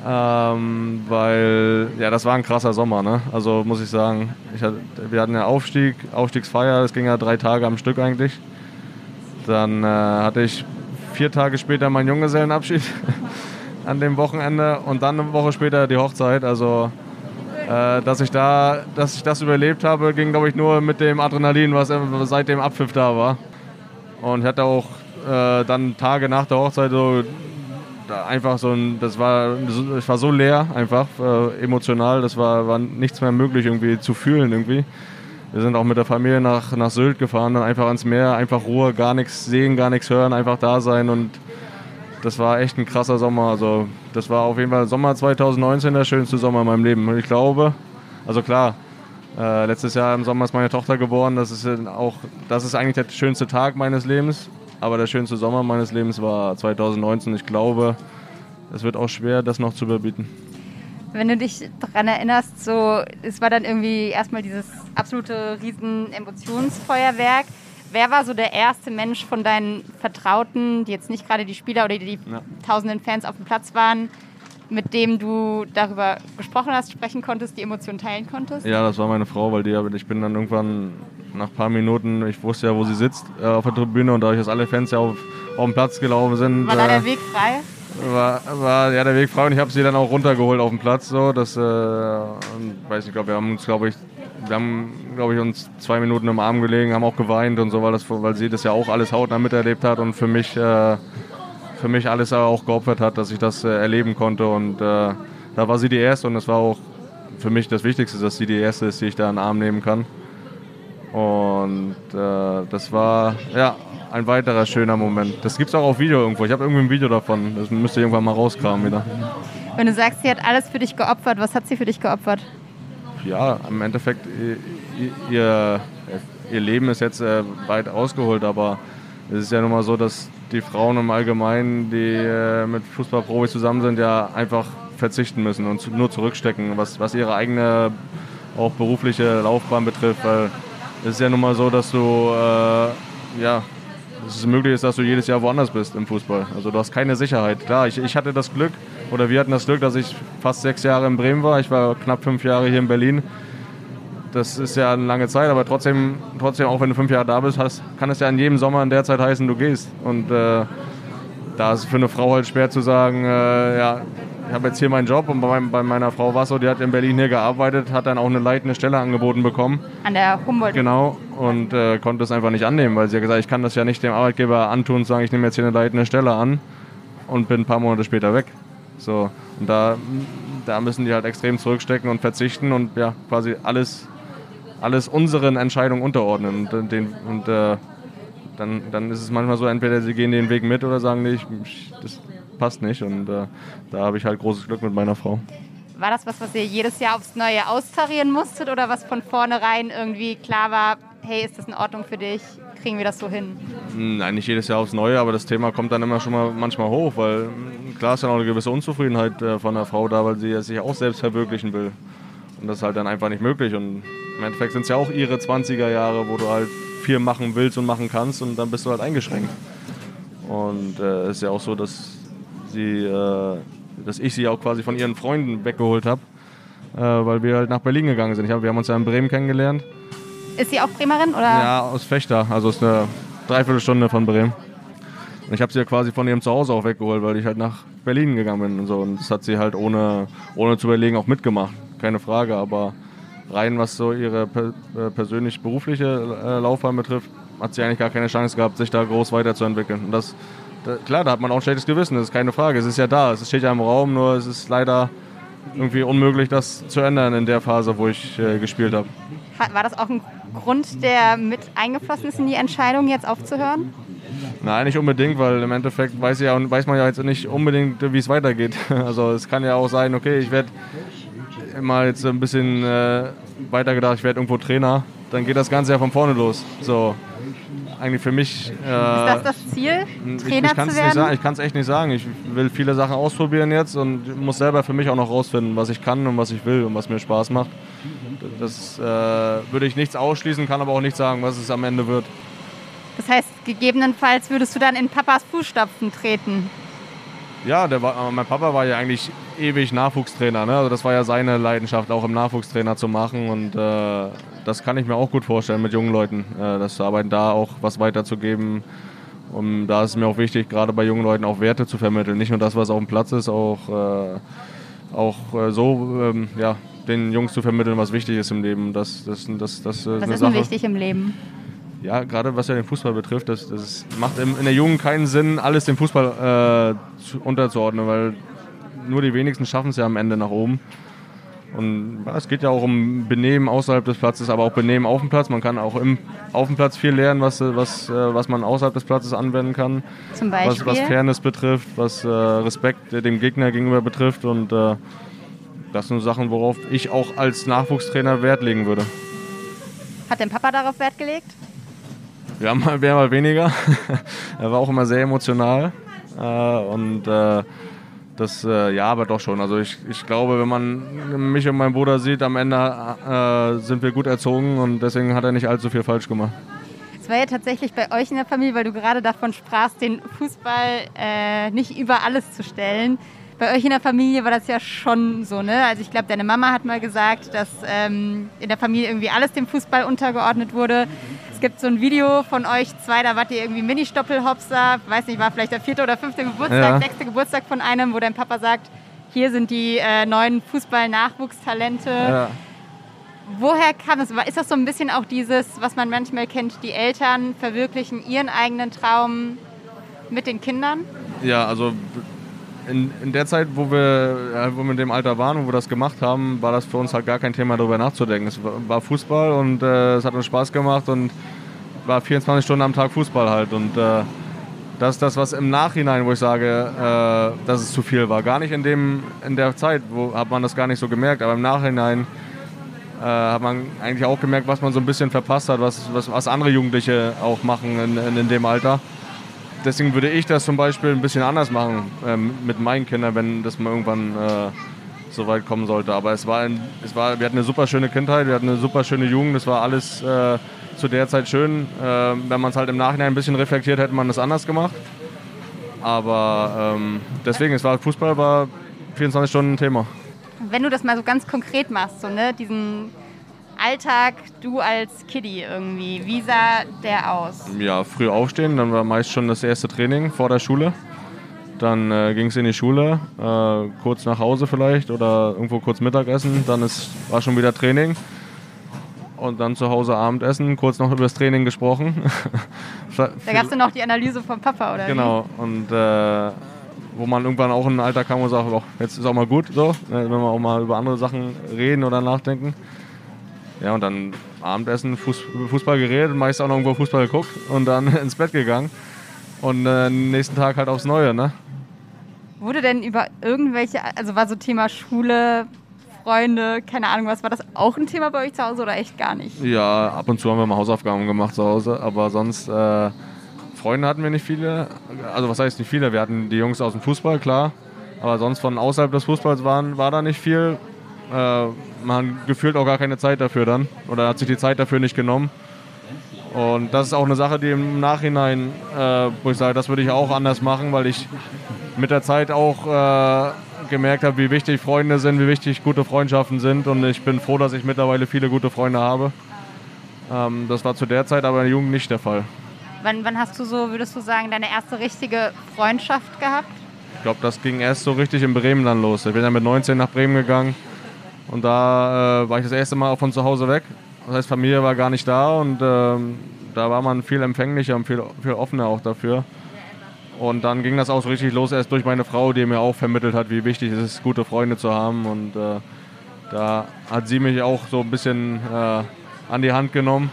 Ähm, weil, ja, das war ein krasser Sommer, ne? Also muss ich sagen. Ich hatte, wir hatten ja Aufstieg, Aufstiegsfeier, das ging ja drei Tage am Stück eigentlich. Dann äh, hatte ich vier Tage später meinen Junggesellenabschied an dem Wochenende und dann eine Woche später die Hochzeit. Also, äh, dass, ich da, dass ich das überlebt habe, ging, glaube ich, nur mit dem Adrenalin, was seit dem Abpfiff da war. Und ich hatte auch äh, dann Tage nach der Hochzeit so einfach so ein, das war, ich war so leer einfach äh, emotional, das war, war nichts mehr möglich irgendwie zu fühlen irgendwie. Wir sind auch mit der Familie nach, nach Sylt gefahren, dann einfach ans Meer, einfach Ruhe, gar nichts sehen, gar nichts hören, einfach da sein und das war echt ein krasser Sommer. Also das war auf jeden Fall Sommer 2019 der schönste Sommer in meinem Leben. Und ich glaube, also klar, äh, letztes Jahr im Sommer ist meine Tochter geboren. Das ist äh, auch, das ist eigentlich der schönste Tag meines Lebens. Aber der schönste Sommer meines Lebens war 2019. Ich glaube, es wird auch schwer, das noch zu überbieten. Wenn du dich daran erinnerst, so, es war dann irgendwie erstmal dieses absolute riesen Emotionsfeuerwerk. Wer war so der erste Mensch von deinen Vertrauten, die jetzt nicht gerade die Spieler oder die Ja. tausenden Fans auf dem Platz waren, mit dem du darüber gesprochen hast, sprechen konntest, die Emotionen teilen konntest? Ja, das war meine Frau, weil die, ich bin dann irgendwann nach ein paar Minuten, ich wusste ja, wo sie sitzt äh, auf der Tribüne und dadurch, dass alle Fans ja auf, auf den Platz gelaufen sind, War da äh, der Weg frei? war, war ja der Weg frei und ich habe sie dann auch runtergeholt auf den Platz. So, das, äh, weiß nicht, glaub, wir haben uns, glaube ich, wir haben, glaube ich, uns zwei Minuten im Arm gelegen, haben auch geweint und so, weil, das, weil sie das ja auch alles hautnah miterlebt hat und für mich, äh, für mich alles auch geopfert hat, dass ich das äh, erleben konnte. Und äh, da war sie die Erste und das war auch für mich das Wichtigste, dass sie die Erste ist, die ich da in den Arm nehmen kann. Und äh, das war ja ein weiterer schöner Moment. Das gibt es auch auf Video irgendwo. Ich habe irgendwie ein Video davon. Das müsste irgendwann mal rauskramen wieder. Wenn du sagst, sie hat alles für dich geopfert, was hat sie für dich geopfert? Ja, im Endeffekt, ihr, ihr Leben ist jetzt äh, weit ausgeholt, aber es ist ja nun mal so, dass die Frauen im Allgemeinen, die äh, mit Fußballprofis zusammen sind, ja einfach verzichten müssen und nur zurückstecken, was, was ihre eigene auch berufliche Laufbahn betrifft, weil es ist ja nun mal so, dass du äh, ja es möglich ist, dass du jedes Jahr woanders bist im Fußball. Also du hast keine Sicherheit. Klar, ich, ich hatte das Glück, oder wir hatten das Glück, dass ich fast sechs Jahre in Bremen war. Ich war knapp fünf Jahre hier in Berlin. Das ist ja eine lange Zeit, aber trotzdem, trotzdem auch wenn du fünf Jahre da bist, hast, kann es ja in jedem Sommer in der Zeit heißen, du gehst. Und äh, da ist es für eine Frau halt schwer zu sagen, äh, ja, ich habe jetzt hier meinen Job und bei, bei meiner Frau war so, die hat in Berlin hier gearbeitet, hat dann auch eine leitende Stelle angeboten bekommen. An der Humboldt. Genau, und äh, konnte es einfach nicht annehmen, weil sie hat gesagt, ich kann das ja nicht dem Arbeitgeber antun und sagen, ich nehme jetzt hier eine leitende Stelle an und bin ein paar Monate später weg. So, und da, da müssen die halt extrem zurückstecken und verzichten und ja, quasi alles, alles unseren Entscheidungen unterordnen. Und, den, und äh, dann, dann ist es manchmal so, entweder sie gehen den Weg mit oder sagen, nee, ich, das, passt nicht. Und äh, da habe ich halt großes Glück mit meiner Frau. War das was, was ihr jedes Jahr aufs Neue austarieren musstet oder was von vornherein irgendwie klar war, hey, ist das in Ordnung für dich? Kriegen wir das so hin? Nein, nicht jedes Jahr aufs Neue, aber das Thema kommt dann immer schon mal manchmal hoch, weil hm, klar ist ja auch eine gewisse Unzufriedenheit äh, von der Frau da, weil sie sich auch selbst verwirklichen will. Und das ist halt dann einfach nicht möglich. Und im Endeffekt sind es ja auch ihre 20er Jahre, wo du halt viel machen willst und machen kannst und dann bist du halt eingeschränkt. Und es äh, ist ja auch so, dass sie, äh, dass ich sie auch quasi von ihren Freunden weggeholt habe, äh, weil wir halt nach Berlin gegangen sind. Hab, wir haben uns ja in Bremen kennengelernt. Ist sie auch Bremerin? Oder? Ja, aus Fechter, also ist eine Dreiviertelstunde von Bremen. Und ich habe sie ja quasi von ihrem Zuhause auch weggeholt, weil ich halt nach Berlin gegangen bin und so. Und das hat sie halt ohne, ohne zu überlegen auch mitgemacht, keine Frage. Aber rein was so ihre per, äh, persönlich-berufliche äh, Laufbahn betrifft, hat sie eigentlich gar keine Chance gehabt, sich da groß weiterzuentwickeln. Und das da, klar, da hat man auch ein schlechtes Gewissen, das ist keine Frage. Es ist ja da, es steht ja im Raum, nur es ist leider irgendwie unmöglich, das zu ändern in der Phase, wo ich äh, gespielt habe. War das auch ein Grund, der mit eingeflossen ist in die Entscheidung, jetzt aufzuhören? Nein, nicht unbedingt, weil im Endeffekt weiß, ja, weiß man ja jetzt nicht unbedingt, wie es weitergeht. Also es kann ja auch sein, okay, ich werde mal jetzt ein bisschen äh, weiter gedacht, ich werde irgendwo Trainer, dann geht das Ganze ja von vorne los. So, eigentlich für mich. Äh, ist das das Ziel, Trainer ich, ich zu werden? Nicht ich kann es echt nicht sagen. Ich will viele Sachen ausprobieren jetzt und muss selber für mich auch noch rausfinden, was ich kann und was ich will und was mir Spaß macht. Das äh, würde ich nichts ausschließen, kann aber auch nicht sagen, was es am Ende wird. Das heißt, gegebenenfalls würdest du dann in Papas Fußstapfen treten? Ja, war, mein Papa war ja eigentlich ewig Nachwuchstrainer. Ne? Also das war ja seine Leidenschaft, auch im Nachwuchstrainer zu machen. Und äh, das kann ich mir auch gut vorstellen mit jungen Leuten, äh, das zu arbeiten, da auch was weiterzugeben. Und da ist es mir auch wichtig, gerade bei jungen Leuten auch Werte zu vermitteln. Nicht nur das, was auf dem Platz ist, auch, äh, auch äh, so ähm, ja, den Jungs zu vermitteln, was wichtig ist im Leben. Das, das, das, das, was ist denn wichtig im Leben? Ja, gerade was ja den Fußball betrifft, das, das macht in der Jugend keinen Sinn, alles dem Fußball äh, zu, unterzuordnen, weil nur die wenigsten schaffen es ja am Ende nach oben. Und ja, es geht ja auch um Benehmen außerhalb des Platzes, aber auch Benehmen auf dem Platz. Man kann auch im, auf dem Platz viel lernen, was, was, äh, was man außerhalb des Platzes anwenden kann. Zum Beispiel? Was, was Fairness betrifft, was äh, Respekt dem Gegner gegenüber betrifft. Und äh, das sind Sachen, worauf ich auch als Nachwuchstrainer Wert legen würde. Hat dein Papa darauf Wert gelegt? Ja, mal mehr, mal weniger. er war auch immer sehr emotional. Äh, und äh, das, äh, ja, aber doch schon. Also ich, ich glaube, wenn man mich und meinen Bruder sieht, am Ende äh, sind wir gut erzogen und deswegen hat er nicht allzu viel falsch gemacht. Es war ja tatsächlich bei euch in der Familie, weil du gerade davon sprachst, den Fußball äh, nicht über alles zu stellen bei euch in der Familie war das ja schon so, ne? Also ich glaube, deine Mama hat mal gesagt, dass ähm, in der Familie irgendwie alles dem Fußball untergeordnet wurde. Es gibt so ein Video von euch zwei, da wart ihr irgendwie Mini-Stoppelhopser, weiß nicht, war vielleicht der vierte oder fünfte Geburtstag, ja. sechste Geburtstag von einem, wo dein Papa sagt, hier sind die äh, neuen Fußball-Nachwuchstalente. Ja. woher kam es? Ist das so ein bisschen auch dieses, was man manchmal kennt, die Eltern verwirklichen ihren eigenen Traum mit den Kindern? Ja, also in, in der Zeit, wo wir, wo wir in dem Alter waren und wo wir das gemacht haben, war das für uns halt gar kein Thema, darüber nachzudenken. Es war Fußball und äh, es hat uns Spaß gemacht und war 24 Stunden am Tag Fußball halt. Und äh, das ist das, was im Nachhinein, wo ich sage, äh, dass es zu viel war. Gar nicht in, dem, in der Zeit, wo hat man das gar nicht so gemerkt, aber im Nachhinein äh, hat man eigentlich auch gemerkt, was man so ein bisschen verpasst hat, was, was, was andere Jugendliche auch machen in, in, in dem Alter deswegen würde ich das zum Beispiel ein bisschen anders machen ähm, mit meinen Kindern, wenn das mal irgendwann äh, so weit kommen sollte. Aber es war, ein, es war, wir hatten eine super schöne Kindheit, wir hatten eine super schöne Jugend, es war alles äh, zu der Zeit schön. Äh, wenn man es halt im Nachhinein ein bisschen reflektiert, hätte man das anders gemacht. Aber ähm, deswegen, es war Fußball war 24 Stunden ein Thema. Wenn du das mal so ganz konkret machst, so ne, diesen Alltag, du als Kiddie irgendwie, wie sah der aus? Ja, früh aufstehen, dann war meist schon das erste Training vor der Schule. Dann äh, ging es in die Schule, äh, kurz nach Hause vielleicht oder irgendwo kurz Mittagessen. Dann ist, war schon wieder Training. Und dann zu Hause Abendessen, kurz noch über das Training gesprochen. da gab es dann noch die Analyse vom Papa, oder? Genau. Wie? Und äh, wo man irgendwann auch in ein Alter kam und sagt, jetzt ist auch mal gut so, ne, wenn wir auch mal über andere Sachen reden oder nachdenken. Ja, und dann Abendessen, Fuß, Fußball geredet, meist auch noch irgendwo Fußball geguckt und dann ins Bett gegangen. Und äh, nächsten Tag halt aufs Neue, ne? Wurde denn über irgendwelche, also war so Thema Schule, Freunde, keine Ahnung was, war das auch ein Thema bei euch zu Hause oder echt gar nicht? Ja, ab und zu haben wir mal Hausaufgaben gemacht zu Hause, aber sonst äh, Freunde hatten wir nicht viele. Also was heißt nicht viele? Wir hatten die Jungs aus dem Fußball, klar. Aber sonst von außerhalb des Fußballs waren, war da nicht viel. Äh, man gefühlt auch gar keine Zeit dafür dann oder hat sich die Zeit dafür nicht genommen. Und das ist auch eine Sache, die im Nachhinein, äh, wo ich sage, das würde ich auch anders machen, weil ich mit der Zeit auch äh, gemerkt habe, wie wichtig Freunde sind, wie wichtig gute Freundschaften sind. Und ich bin froh, dass ich mittlerweile viele gute Freunde habe. Ähm, das war zu der Zeit aber in der Jugend nicht der Fall. Wann, wann hast du so, würdest du sagen, deine erste richtige Freundschaft gehabt? Ich glaube, das ging erst so richtig in Bremen dann los. Ich bin ja mit 19 nach Bremen gegangen und da äh, war ich das erste Mal auch von zu Hause weg. Das heißt, Familie war gar nicht da und ähm, da war man viel empfänglicher und viel, viel offener auch dafür. Und dann ging das auch so richtig los, erst durch meine Frau, die mir auch vermittelt hat, wie wichtig es ist, gute Freunde zu haben. Und äh, da hat sie mich auch so ein bisschen äh, an die Hand genommen.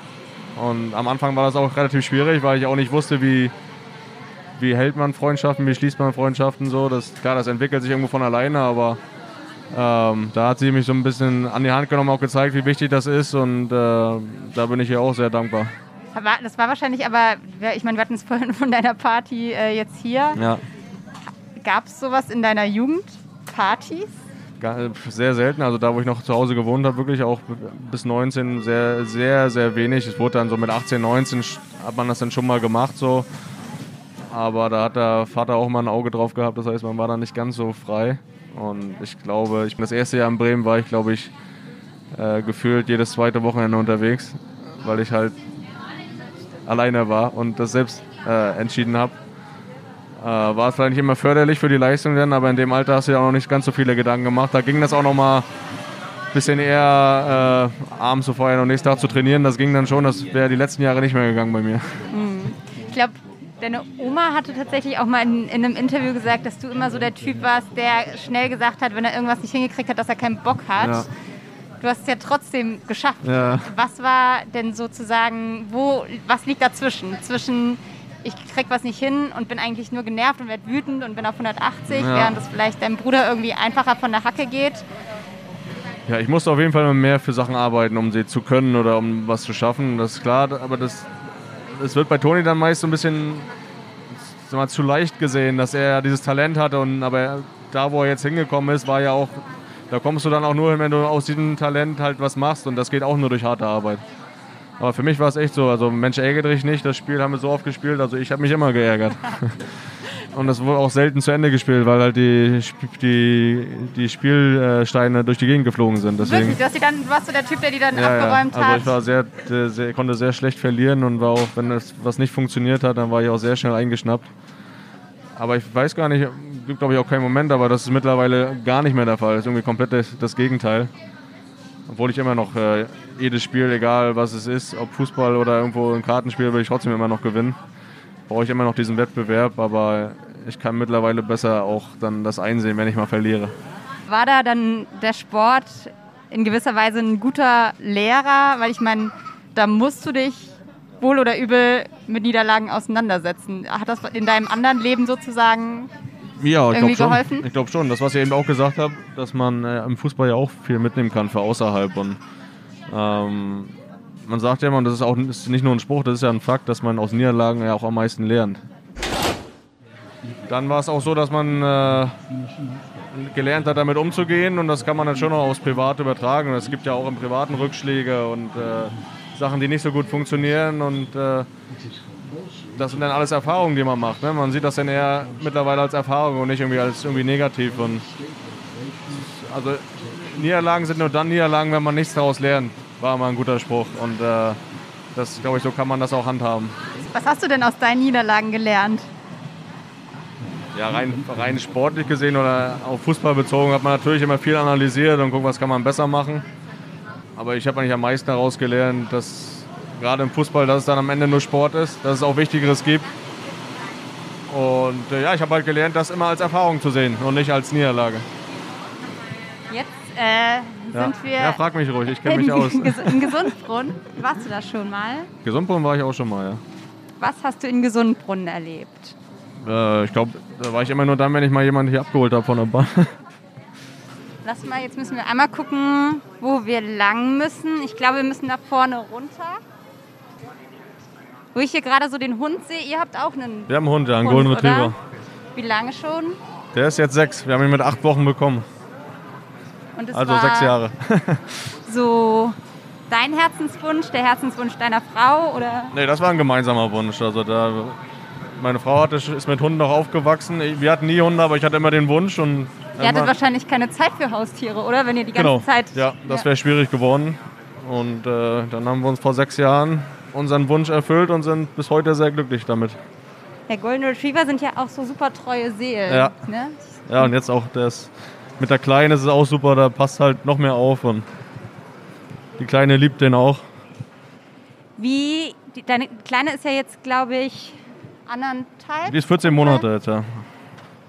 Und am Anfang war das auch relativ schwierig, weil ich auch nicht wusste, wie, wie hält man Freundschaften, wie schließt man Freundschaften so. Das, klar, das entwickelt sich irgendwo von alleine, aber ähm, da hat sie mich so ein bisschen an die Hand genommen, auch gezeigt, wie wichtig das ist und äh, da bin ich ihr auch sehr dankbar. Das war wahrscheinlich aber, ich meine, wir hatten es vorhin von deiner Party äh, jetzt hier. Ja. Gab es sowas in deiner Jugend? Partys? Sehr selten, also da, wo ich noch zu Hause gewohnt habe, wirklich auch bis 19 sehr, sehr, sehr wenig. Es wurde dann so mit 18, 19 hat man das dann schon mal gemacht, so. Aber da hat der Vater auch mal ein Auge drauf gehabt, das heißt, man war da nicht ganz so frei. Und ich glaube, ich das erste Jahr in Bremen war ich, glaube ich, äh, gefühlt jedes zweite Wochenende unterwegs, weil ich halt alleine war und das selbst äh, entschieden habe. Äh, war vielleicht nicht immer förderlich für die Leistung dann, aber in dem Alter hast du ja auch noch nicht ganz so viele Gedanken gemacht. Da ging das auch noch mal ein bisschen eher äh, abends zu feiern und nächsten Tag zu trainieren. Das ging dann schon, das wäre die letzten Jahre nicht mehr gegangen bei mir. Hm. Ich glaube, Deine Oma hatte tatsächlich auch mal in, in, einem Interview gesagt, dass du immer so der Typ warst, der schnell gesagt hat, wenn er irgendwas nicht hingekriegt hat, dass er keinen Bock hat. Ja. Du hast es ja trotzdem geschafft. Ja. Was war denn sozusagen, wo, was liegt dazwischen? Zwischen ich krieg was nicht hin und bin eigentlich nur genervt und werde wütend und bin auf 180, ja. während es vielleicht deinem Bruder irgendwie einfacher von der Hacke geht. Ja, ich musste auf jeden Fall mehr für Sachen arbeiten, um sie zu können oder um was zu schaffen. Das ist klar, aber das es wird bei Toni dann meist so ein bisschen mal, zu leicht gesehen, dass er dieses Talent hatte. Und, aber da, wo er jetzt hingekommen ist, war ja auch, da kommst du dann auch nur hin, wenn du aus diesem Talent halt was machst. Und das geht auch nur durch harte Arbeit. Aber für mich war es echt so, also Mensch ärgert dich nicht, das Spiel haben wir so oft gespielt, also ich habe mich immer geärgert. Und das wurde auch selten zu Ende gespielt, weil halt die, die, die Spielsteine durch die Gegend geflogen sind. Deswegen, Wirklich? Du, hast die dann, warst du der Typ, der die dann ja, abgeräumt ja. Also ich war sehr, sehr, konnte sehr schlecht verlieren und war auch, wenn es was nicht funktioniert hat, dann war ich auch sehr schnell eingeschnappt. Aber ich weiß gar nicht, gibt glaube ich auch keinen Moment, aber das ist mittlerweile gar nicht mehr der Fall. Das ist irgendwie komplett das, das Gegenteil. obwohl ich immer noch äh, jedes Spiel, egal was es ist, ob Fußball oder irgendwo ein Kartenspiel, will ich trotzdem immer noch gewinnen. Brauche ich immer noch diesen Wettbewerb, aber ich kann mittlerweile besser auch dann das einsehen, wenn ich mal verliere. War da dann der Sport in gewisser Weise ein guter Lehrer? Weil ich meine, da musst du dich wohl oder übel mit Niederlagen auseinandersetzen. Hat das in deinem anderen Leben sozusagen ja, ich irgendwie glaube schon. geholfen? Ich glaube schon. Das, was ihr eben auch gesagt habt, dass man äh, im Fußball ja auch viel mitnehmen kann für außerhalb. Und ähm, man sagt ja immer, und das ist auch ist nicht nur ein Spruch, das ist ja ein Fakt, dass man aus Niederlagen ja auch am meisten lernt. Dann war es auch so, dass man äh, gelernt hat, damit umzugehen und das kann man dann schon auch aufs Privat übertragen. Es gibt ja auch im privaten Rückschläge und äh, Sachen, die nicht so gut funktionieren und äh, das sind dann alles Erfahrungen, die man macht. Ne? Man sieht das dann eher mittlerweile als Erfahrung und nicht irgendwie als irgendwie negativ. Und also Niederlagen sind nur dann Niederlagen, wenn man nichts daraus lernt. War mal ein guter Spruch. Und äh, das glaube ich, so kann man das auch handhaben. Was hast du denn aus deinen Niederlagen gelernt? Ja, rein, rein sportlich gesehen oder auf Fußball bezogen hat man natürlich immer viel analysiert und guckt, was kann man besser machen. Aber ich habe eigentlich am meisten daraus gelernt, dass gerade im Fußball, dass es dann am Ende nur Sport ist, dass es auch Wichtigeres gibt. Und äh, ja, ich habe halt gelernt, das immer als Erfahrung zu sehen und nicht als Niederlage. Jetzt äh, Ja, sind wir ja frag mich ruhig, ich kenne mich aus. in Gesundbrunn. Warst du da schon mal? Gesundbrunnen war ich auch schon mal, ja. Was hast du in Gesundbrunn erlebt? Äh, ich glaube, da war ich immer nur dann, wenn ich mal jemanden hier abgeholt habe von der Bahn. Lass mal, jetzt müssen wir einmal gucken, wo wir lang müssen. Ich glaube, wir müssen da vorne runter. Wo ich hier gerade so den Hund sehe, ihr habt auch einen Wir haben einen Hund, ja, einen Golden Retriever. Wie lange schon? Der ist jetzt sechs. Wir haben ihn mit acht Wochen bekommen. Und es Also sechs Jahre. so dein Herzenswunsch, der Herzenswunsch deiner Frau oder? Nee, das war ein gemeinsamer Wunsch. Also da, meine Frau hatte, ist mit Hunden noch aufgewachsen. Wir hatten nie Hunde, aber ich hatte immer den Wunsch. Und Ihr hattet wahrscheinlich keine Zeit für Haustiere, oder? Wenn ihr die ganze genau. Zeit. Ja, das wäre schwierig geworden. Und äh, dann haben wir uns vor sechs Jahren unseren Wunsch erfüllt und sind bis heute sehr glücklich damit. Der Golden Retriever sind ja auch so super treue Seelen. Ja. Ne? Ja, und jetzt auch das mit der Kleinen ist es auch super, da passt halt noch mehr auf und die Kleine liebt den auch. Wie, die, deine Kleine ist ja jetzt, glaube ich, anderthalb. Die ist 14 Monate jetzt, ja.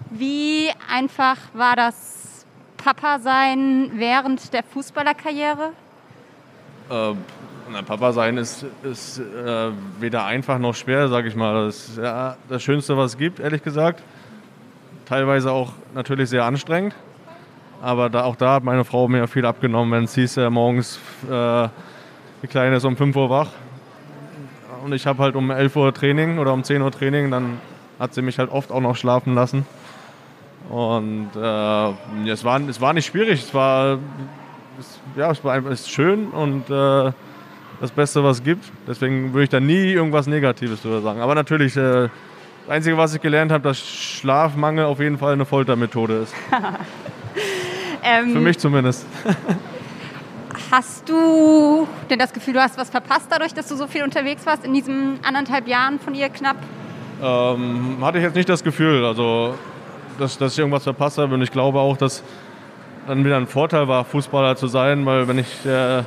Wie einfach war das Papa sein während der Fußballerkarriere? Äh, na, Papa sein ist, ist äh, weder einfach noch schwer, sag ich mal. Das ist ja, das Schönste, was es gibt, ehrlich gesagt. Teilweise auch natürlich sehr anstrengend. Aber da, auch da hat meine Frau mir viel abgenommen, wenn es hieß, äh, morgens äh, die Kleine ist um 5 Uhr wach und ich habe halt um 11 Uhr Training oder um 10 Uhr Training, dann hat sie mich halt oft auch noch schlafen lassen. Und äh, es, war, es war nicht schwierig, es war es, ja, es war einfach es ist schön und äh, das Beste, was es gibt. Deswegen würde ich da nie irgendwas Negatives drüber sagen. Aber natürlich, äh, das Einzige, was ich gelernt habe, dass Schlafmangel auf jeden Fall eine Foltermethode ist. Ähm, Für mich zumindest. Hast du denn das Gefühl, du hast was verpasst dadurch, dass du so viel unterwegs warst in diesen anderthalb Jahren von ihr knapp? Ähm, hatte ich jetzt nicht das Gefühl, also dass, dass ich irgendwas verpasst habe. Und ich glaube auch, dass dann wieder ein Vorteil war, Fußballer zu sein, weil wenn ich äh,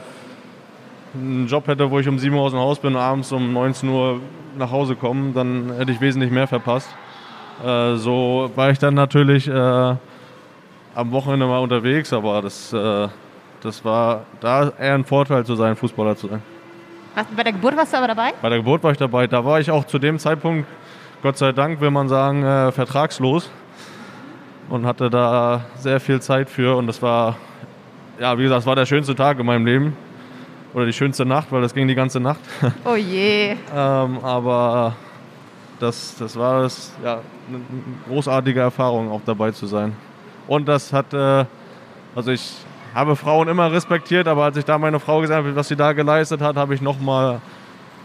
einen Job hätte, wo ich um 7 Uhr aus dem Haus bin und abends um 19 Uhr nach Hause komme, dann hätte ich wesentlich mehr verpasst. Äh, so war ich dann natürlich äh, am Wochenende mal unterwegs, aber das, äh, das war da eher ein Vorteil zu sein, Fußballer zu sein. Was, bei der Geburt warst du aber dabei? Bei der Geburt war ich dabei. Da war ich auch zu dem Zeitpunkt, Gott sei Dank, will man sagen, äh, vertragslos und hatte da sehr viel Zeit für. Und das war, ja, wie gesagt, es war der schönste Tag in meinem Leben. Oder die schönste Nacht, weil das ging die ganze Nacht. Oh je. ähm, aber das, das war das, ja, eine großartige Erfahrung, auch dabei zu sein. Und das hat, äh, also ich habe Frauen immer respektiert, aber als ich da meine Frau gesehen habe, was sie da geleistet hat, habe ich noch mal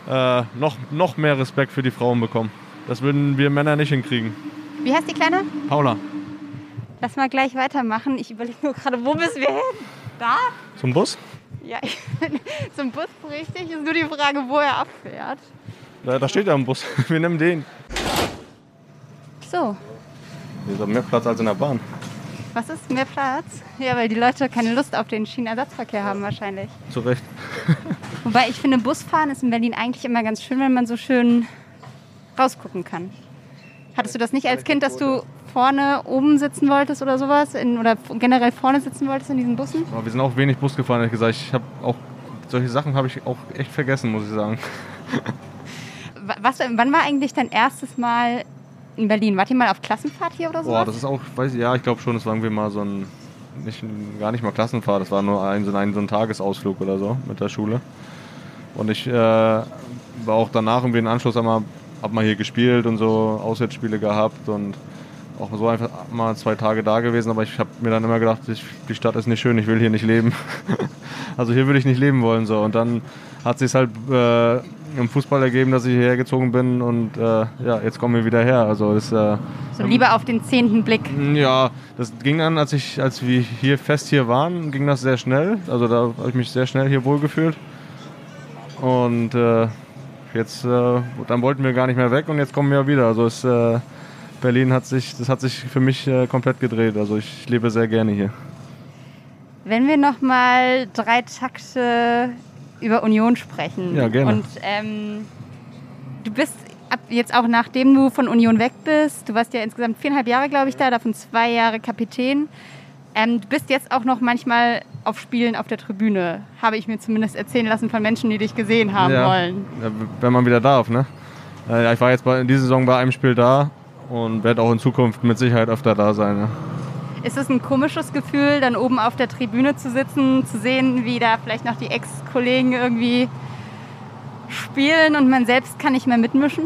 äh, noch, noch mehr Respekt für die Frauen bekommen. Das würden wir Männer nicht hinkriegen. Wie heißt die Kleine? Paula, Lass mal gleich weitermachen. Ich überlege nur gerade, wo müssen wir hin? Da? zum Bus? Ja, zum Bus richtig. Ist nur die Frage, wo er abfährt. Da, da steht ja ein Bus. Wir nehmen den. So, Hier ist mehr Platz als in der Bahn. Was ist mehr Platz? Ja, weil die Leute keine Lust auf den Schienenersatzverkehr haben wahrscheinlich. Zu Recht. Wobei ich finde, Busfahren ist in Berlin eigentlich immer ganz schön, wenn man so schön rausgucken kann. Hattest du das nicht als Kind, dass du vorne oben sitzen wolltest oder sowas? In, oder generell vorne sitzen wolltest in diesen Bussen? Wir sind auch wenig Bus gefahren, ehrlich gesagt. Ich habe auch solche Sachen habe ich auch echt vergessen, muss ich sagen. Was, wann war eigentlich dein erstes Mal in Berlin? Wart ihr mal auf Klassenfahrt hier oder so? Boah, das ist auch, weiß ich, ja, ich glaube schon, das war irgendwie mal so ein, nicht, gar nicht mal Klassenfahrt, das war nur ein, so ein, so ein Tagesausflug oder so mit der Schule. Und ich äh, war auch danach irgendwie in Anschluss einmal, hab mal hier gespielt und so Auswärtsspiele gehabt und auch so einfach mal zwei Tage da gewesen, aber ich habe mir dann immer gedacht, ich, die Stadt ist nicht schön, ich will hier nicht leben. also hier würde ich nicht leben wollen so. Und dann hat sich halt äh, im Fußball ergeben, dass ich hierher gezogen bin und äh, ja, jetzt kommen wir wieder her. Also das, äh, so lieber auf den zehnten Blick. Ja, das ging dann, als ich, als wir hier fest hier waren, ging das sehr schnell. Also da habe ich mich sehr schnell hier wohlgefühlt. Und äh, jetzt, äh, dann wollten wir gar nicht mehr weg und jetzt kommen wir wieder. Also es, äh, Berlin hat sich, das hat sich für mich äh, komplett gedreht. Also ich lebe sehr gerne hier. Wenn wir noch mal drei Takte über Union sprechen. Ja, gerne. Und ähm, du bist jetzt auch nachdem du von Union weg bist, du warst ja insgesamt viereinhalb Jahre, glaube ich, da, davon zwei Jahre Kapitän. Ähm, du bist jetzt auch noch manchmal auf Spielen auf der Tribüne, habe ich mir zumindest erzählen lassen von Menschen, die dich gesehen haben ja, wollen. Ja, wenn man wieder darf, ne? Äh, ich war jetzt bei, in dieser Saison bei einem Spiel da und werde auch in Zukunft mit Sicherheit öfter da sein. Ja. Ist es ein komisches Gefühl, dann oben auf der Tribüne zu sitzen, zu sehen, wie da vielleicht noch die Ex-Kollegen irgendwie spielen und man selbst kann nicht mehr mitmischen?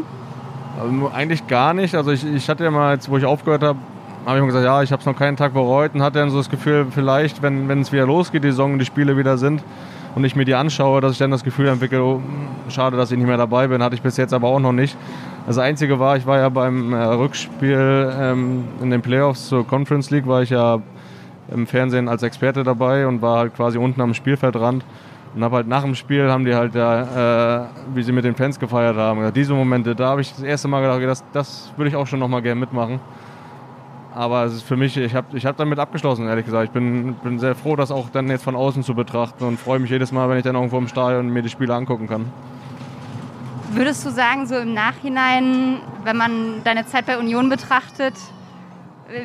Also eigentlich gar nicht. Also ich, ich hatte ja mal, jetzt, wo ich aufgehört habe, habe ich mir gesagt, ja, ich habe es noch keinen Tag bereut und hatte dann so das Gefühl, vielleicht, wenn, es wieder losgeht, die Saison und die Spiele wieder sind und ich mir die anschaue, dass ich dann das Gefühl entwickle, oh, schade, dass ich nicht mehr dabei bin. Hatte ich bis jetzt aber auch noch nicht. Das Einzige war, ich war ja beim äh, Rückspiel ähm, in den Playoffs zur Conference League, war ich ja im Fernsehen als Experte dabei und war halt quasi unten am Spielfeldrand. Und habe halt nach dem Spiel haben die halt da, äh, wie sie mit den Fans gefeiert haben. Diese Momente, da habe ich das erste Mal gedacht, das, das würde ich auch schon noch mal gerne mitmachen. Aber für mich, ich habe ich hab damit abgeschlossen, ehrlich gesagt. Ich bin, bin sehr froh, das auch dann jetzt von außen zu betrachten und freue mich jedes Mal, wenn ich dann irgendwo im Stadion mir die Spiele angucken kann. Würdest du sagen, so im Nachhinein, wenn man deine Zeit bei Union betrachtet,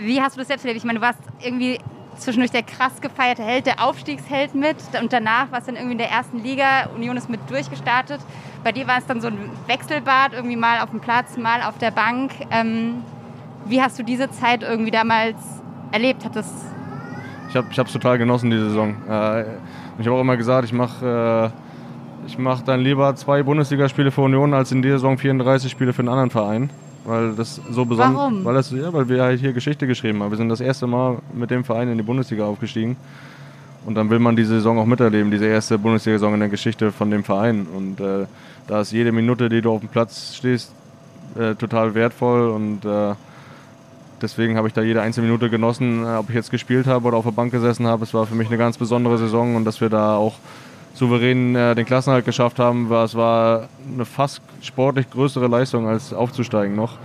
wie hast du das selbst erlebt? Ich meine, du warst irgendwie zwischendurch der krass gefeierte Held, der Aufstiegsheld mit und danach warst du dann irgendwie in der ersten Liga, Union ist mit durchgestartet. Bei dir war es dann so ein Wechselbad, irgendwie mal auf dem Platz, mal auf der Bank. Ähm, wie hast du diese Zeit irgendwie damals erlebt? Hat das ich habe es total genossen, die Saison. Äh, ich habe auch immer gesagt, ich mache äh, ich mache dann lieber zwei Bundesligaspiele für Union als in dieser Saison 34 Spiele für einen anderen Verein. Weil das so besonders. Warum? Weil, das, ja, weil wir halt hier Geschichte geschrieben haben. Wir sind das erste Mal mit dem Verein in die Bundesliga aufgestiegen. Und dann will man diese Saison auch miterleben, diese erste Bundesliga-Saison in der Geschichte von dem Verein. Und äh, da ist jede Minute, die du auf dem Platz stehst, äh, total wertvoll. Und äh, deswegen habe ich da jede einzelne Minute genossen, äh, ob ich jetzt gespielt habe oder auf der Bank gesessen habe. Es war für mich eine ganz besondere Saison und dass wir da auch souverän äh, den Klassenhalt geschafft haben, war es war eine fast sportlich größere Leistung als aufzusteigen noch.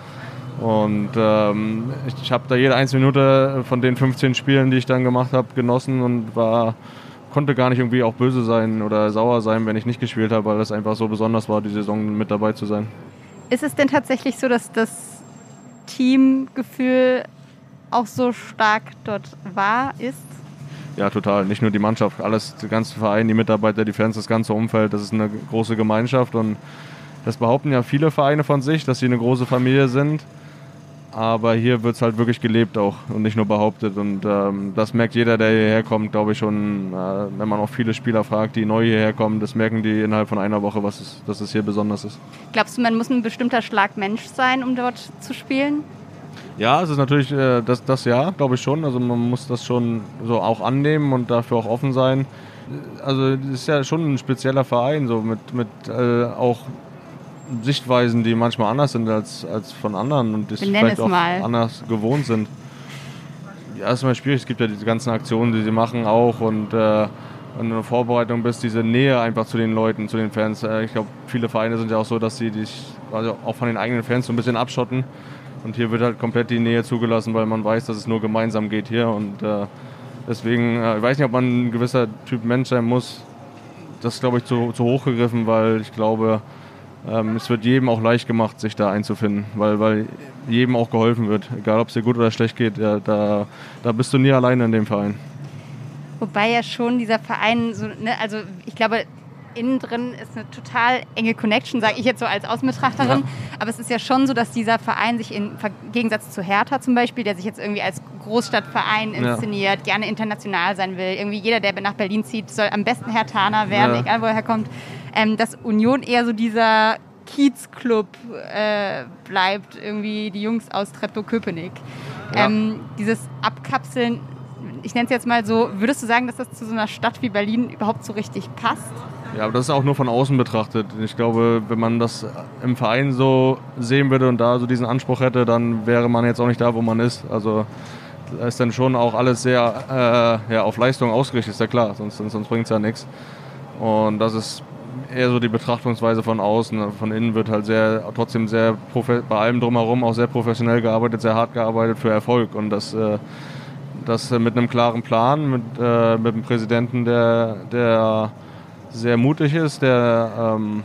Und ähm, ich, ich habe da jede einzelne Minute von den 15 Spielen, die ich dann gemacht habe, genossen und war konnte gar nicht irgendwie auch böse sein oder sauer sein, wenn ich nicht gespielt habe, weil es einfach so besonders war, die Saison mit dabei zu sein. Ist es denn tatsächlich so, dass das Teamgefühl auch so stark dort war, ist? Ja, total. Nicht nur die Mannschaft, alles, der ganze Verein, die Mitarbeiter, die Fans, das ganze Umfeld, das ist eine große Gemeinschaft und das behaupten ja viele Vereine von sich, dass sie eine große Familie sind. Aber hier wird es halt wirklich gelebt auch und nicht nur behauptet. Und ähm, das merkt jeder, der hierher kommt, glaube ich schon, äh, wenn man auch viele Spieler fragt, die neu hierher kommen, das merken die innerhalb von einer Woche, was es, dass es hier besonders ist. Glaubst du, man muss ein bestimmter Schlag Mensch sein, um dort zu spielen? Ja, es ist natürlich äh, das, das ja, glaube ich schon. Also man muss das schon so auch annehmen und dafür auch offen sein. Also es ist ja schon ein spezieller Verein, so mit, mit äh, auch Sichtweisen, die manchmal anders sind als, als von anderen und die vielleicht auch mal. anders gewohnt sind. Ja, ist immer schwierig. Es gibt ja diese ganzen Aktionen, die sie machen auch und äh, wenn du in der Vorbereitung bist, diese Nähe einfach zu den Leuten, zu den Fans. Äh, ich glaube, viele Vereine sind ja auch so, dass sie dich also auch von den eigenen Fans so ein bisschen abschotten Und hier wird halt komplett die Nähe zugelassen, weil man weiß, dass es nur gemeinsam geht hier. Und äh, deswegen, äh, ich weiß nicht, ob man ein gewisser Typ Mensch sein muss. Das ist, glaube ich, zu, zu hoch gegriffen, weil ich glaube, ähm, es wird jedem auch leicht gemacht, sich da einzufinden, weil, weil jedem auch geholfen wird. Egal, ob es dir gut oder schlecht geht, ja, da, da bist du nie alleine in dem Verein. Wobei ja schon dieser Verein, so, ne, also ich glaube, innen drin ist eine total enge Connection, sage ich jetzt so als Außenbetrachterin. Ja. Aber es ist ja schon so, dass dieser Verein sich im Gegensatz zu Hertha zum Beispiel, der sich jetzt irgendwie als Großstadtverein inszeniert, ja. gerne international sein will. Irgendwie jeder, der nach Berlin zieht, soll am besten Herthaner werden, ja. egal wo er herkommt. Ähm, dass Union eher so dieser Kiezclub äh, bleibt, irgendwie die Jungs aus Treptow-Köpenick. Ähm, dieses Abkapseln ich nenne es jetzt mal so, würdest du sagen, dass das zu so einer Stadt wie Berlin überhaupt so richtig passt? Ja, aber das ist auch nur von außen betrachtet. Ich glaube, wenn man das im Verein so sehen würde und da so diesen Anspruch hätte, dann wäre man jetzt auch nicht da, wo man ist. Also da ist dann schon auch alles sehr äh, ja, auf Leistung ausgerichtet, ist ja klar, sonst, sonst bringt es ja nichts. Und das ist eher so die Betrachtungsweise von außen. Von innen wird halt sehr, trotzdem sehr, bei allem drumherum auch sehr professionell gearbeitet, sehr hart gearbeitet für Erfolg. Und das, äh, das mit einem klaren Plan, mit, äh, mit einem Präsidenten, der, der sehr mutig ist, der, ähm,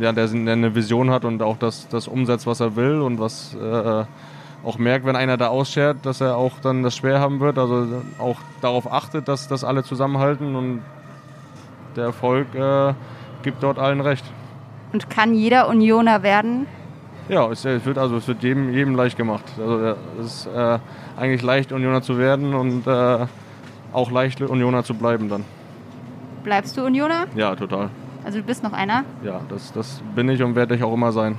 ja, der, eine Vision hat und auch das, das umsetzt, was er will und was äh, auch merkt, wenn einer da ausschert, dass er auch dann das schwer haben wird. Also auch darauf achtet, dass, dass alle zusammenhalten und der Erfolg äh, gibt dort allen recht. Und kann jeder Unioner werden? Ja, es, wird, also, es wird jedem, jedem leicht gemacht. Also es ist äh, eigentlich leicht, Unioner zu werden und äh, auch leicht, Unioner zu bleiben dann. Bleibst du Unioner? Ja, total. Also du bist noch einer? Ja, das, das bin ich und werde ich auch immer sein.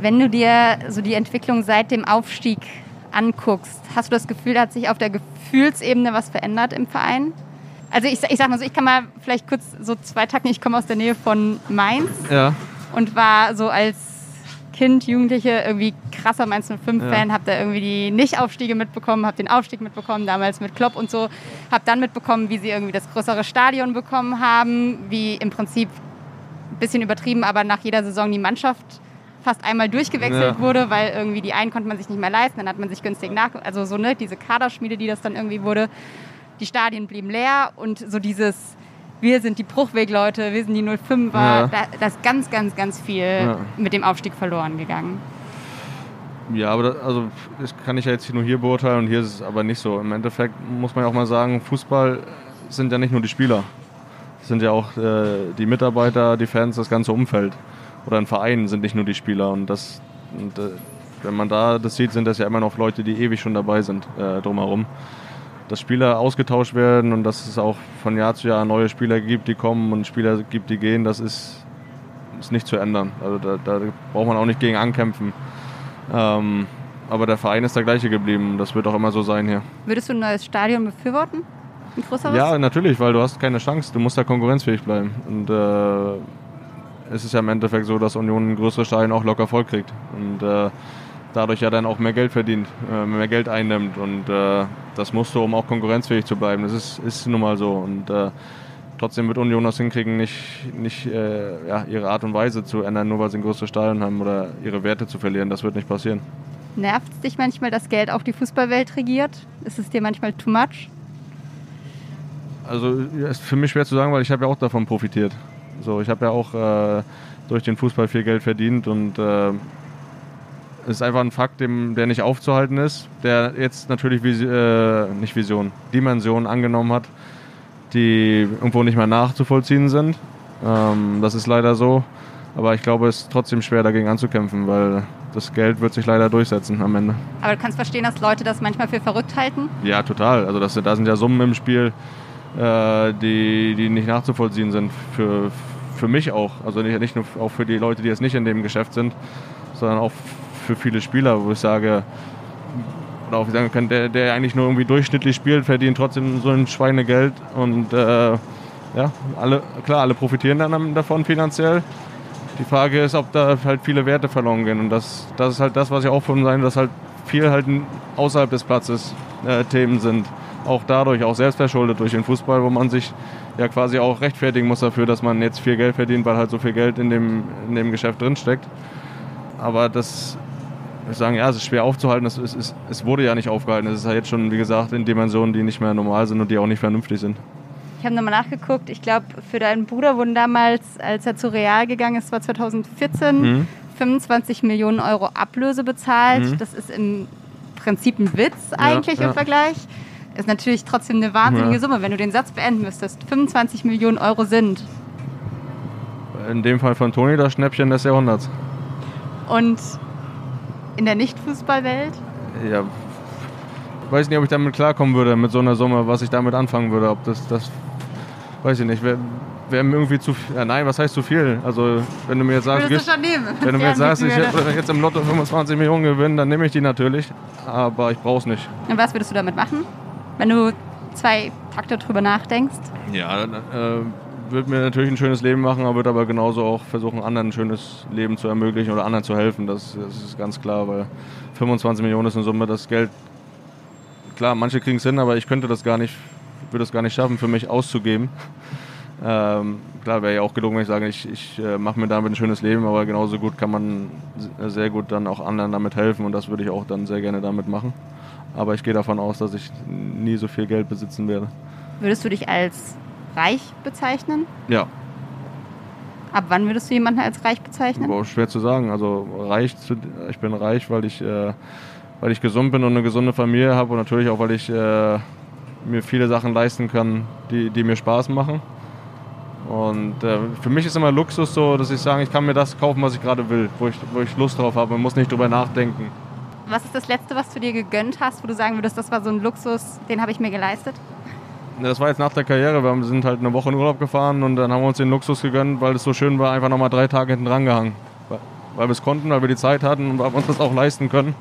Wenn du dir so die Entwicklung seit dem Aufstieg anguckst, hast du das Gefühl, da hat sich auf der Gefühlsebene was verändert im Verein? Also ich, ich sag mal so, ich kann mal vielleicht kurz so zwei Takten, ich komme aus der Nähe von Mainz ja. und war so als Kind, Jugendliche irgendwie krasser Mainz 05-Fan, ja. habe da irgendwie die Nicht-Aufstiege mitbekommen, habe den Aufstieg mitbekommen, damals mit Klopp und so. Habe dann mitbekommen, wie sie irgendwie das größere Stadion bekommen haben, wie im Prinzip ein bisschen übertrieben, aber nach jeder Saison die Mannschaft fast einmal durchgewechselt ja. wurde, weil irgendwie die einen konnte man sich nicht mehr leisten, dann hat man sich günstig nach, also so ne, diese Kaderschmiede, die das dann irgendwie wurde. Die Stadien blieben leer und so dieses wir sind die Bruchwegleute, wir sind die 05er. Ja. Da, da, ist ganz, ganz, ganz viel ja. mit dem Aufstieg verloren gegangen. Ja, aber das, also das kann ich ja jetzt nur hier beurteilen und hier ist es aber nicht so. Im Endeffekt muss man ja auch mal sagen, Fußball sind ja nicht nur die Spieler. Es sind ja auch äh, die Mitarbeiter, die Fans, das ganze Umfeld. Oder ein Verein sind nicht nur die Spieler. Und das, und, äh, wenn man da das sieht, sind das ja immer noch Leute, die ewig schon dabei sind äh, drumherum dass Spieler ausgetauscht werden und dass es auch von Jahr zu Jahr neue Spieler gibt, die kommen und Spieler gibt, die gehen, das ist, ist nicht zu ändern. Also da, da braucht man auch nicht gegen ankämpfen. Ähm, aber der Verein ist der gleiche geblieben. Das wird auch immer so sein hier. Würdest du ein neues Stadion befürworten? Ein größeres? Ja, natürlich, weil du hast keine Chance. Du musst da konkurrenzfähig bleiben. Und äh, es ist ja im Endeffekt so, dass Union ein größeres Stadion auch locker voll kriegt. Und äh, dadurch ja dann auch mehr Geld verdient, äh, mehr Geld einnimmt. Und äh, das musst du, um auch konkurrenzfähig zu bleiben. Das ist, ist nun mal so. Und äh, trotzdem wird Union das hinkriegen, nicht, nicht ja, ihre Art und Weise zu ändern, nur weil sie ein größeres Stadion haben oder ihre Werte zu verlieren. Das wird nicht passieren. Nervt es dich manchmal, dass Geld auch die Fußballwelt regiert? Ist es dir manchmal too much? Also ist für mich schwer zu sagen, weil ich habe ja auch davon profitiert. So, ich habe ja auch äh, durch den Fußball viel Geld verdient und äh, ist einfach ein Fakt, dem, der nicht aufzuhalten ist, der jetzt natürlich Visi äh, nicht Vision, Dimensionen angenommen hat, die irgendwo nicht mehr nachzuvollziehen sind. Ähm, das ist leider so. Aber ich glaube, es ist trotzdem schwer dagegen anzukämpfen, weil das Geld wird sich leider durchsetzen am Ende. Aber du kannst verstehen, dass Leute das manchmal für verrückt halten? Ja, total. Also das, da sind ja Summen im Spiel, äh, die, die nicht nachzuvollziehen sind. Für, für mich auch. Also nicht, nicht nur auch für die Leute, die jetzt nicht in dem Geschäft sind, sondern auch für viele Spieler, wo ich sage, oder auch sagen kann, der, der eigentlich nur irgendwie durchschnittlich spielt, verdient trotzdem so ein Schweinegeld und äh, ja, alle, klar, alle profitieren dann davon finanziell. Die Frage ist, ob da halt viele Werte verloren gehen und das, das ist halt das, was ich auch von sein, dass halt viel halt außerhalb des Platzes äh, Themen sind. Auch dadurch, auch selbst verschuldet durch den Fußball, wo man sich ja quasi auch rechtfertigen muss dafür, dass man jetzt viel Geld verdient, weil halt so viel Geld in dem, in dem Geschäft drinsteckt. Aber das sagen, ja, es ist schwer aufzuhalten. Es, es, es, es wurde ja nicht aufgehalten. Es ist ja jetzt schon, wie gesagt, in Dimensionen, die nicht mehr normal sind und die auch nicht vernünftig sind. Ich habe nochmal nachgeguckt. Ich glaube, für deinen Bruder wurden damals, als er zu Real gegangen ist, war 2014, mhm. 25 Millionen Euro Ablöse bezahlt. Mhm. Das ist im Prinzip ein Witz eigentlich ja, im ja. Vergleich. Ist natürlich trotzdem eine wahnsinnige ja. Summe, wenn du den Satz beenden müsstest. 25 Millionen Euro sind. In dem Fall von Toni das Schnäppchen des Jahrhunderts. Und in der Nicht-Fußballwelt? Ja, weiß nicht, ob ich damit klarkommen würde, mit so einer Summe, was ich damit anfangen würde. Ob das, das weiß ich nicht. Wäre wär irgendwie zu viel. Ja, nein, was heißt zu viel? Also, wenn du mir jetzt sagst, ich, wenn du mir jetzt sagst, ich hätte jetzt im Lotto 25 Millionen gewinnen, dann nehme ich die natürlich. Aber ich brauche es nicht. Und was würdest du damit machen, wenn du zwei Takte drüber nachdenkst? Ja, dann äh, würde mir natürlich ein schönes Leben machen, aber würde aber genauso auch versuchen, anderen ein schönes Leben zu ermöglichen oder anderen zu helfen. Das, das ist ganz klar, weil 25 Millionen ist eine Summe, das Geld klar, manche kriegen es hin, aber ich könnte das gar nicht, würde es gar nicht schaffen, für mich auszugeben. Ähm, klar, wäre ja auch gelungen, wenn ich sage, ich, ich äh, mache mir damit ein schönes Leben, aber genauso gut kann man sehr gut dann auch anderen damit helfen und das würde ich auch dann sehr gerne damit machen. Aber ich gehe davon aus, dass ich nie so viel Geld besitzen werde. Würdest du dich als reich bezeichnen? Ja. Ab wann würdest du jemanden als reich bezeichnen? Boah, schwer zu sagen. Also reich, zu, ich bin reich, weil ich äh, weil ich gesund bin und eine gesunde Familie habe und natürlich auch, weil ich äh, mir viele Sachen leisten kann, die, die mir Spaß machen. Und äh, für mich ist immer Luxus so, dass ich sage, ich kann mir das kaufen, was ich gerade will, wo ich, wo ich Lust drauf habe und muss nicht drüber nachdenken. Was ist das Letzte, was du dir gegönnt hast, wo du sagen würdest, das war so ein Luxus, den habe ich mir geleistet? Das war jetzt nach der Karriere. Wir sind halt eine Woche in Urlaub gefahren und dann haben wir uns den Luxus gegönnt, weil es so schön war, einfach nochmal drei Tage hinten dran gehangen. Weil wir es konnten, weil wir die Zeit hatten und weil wir uns das auch leisten können.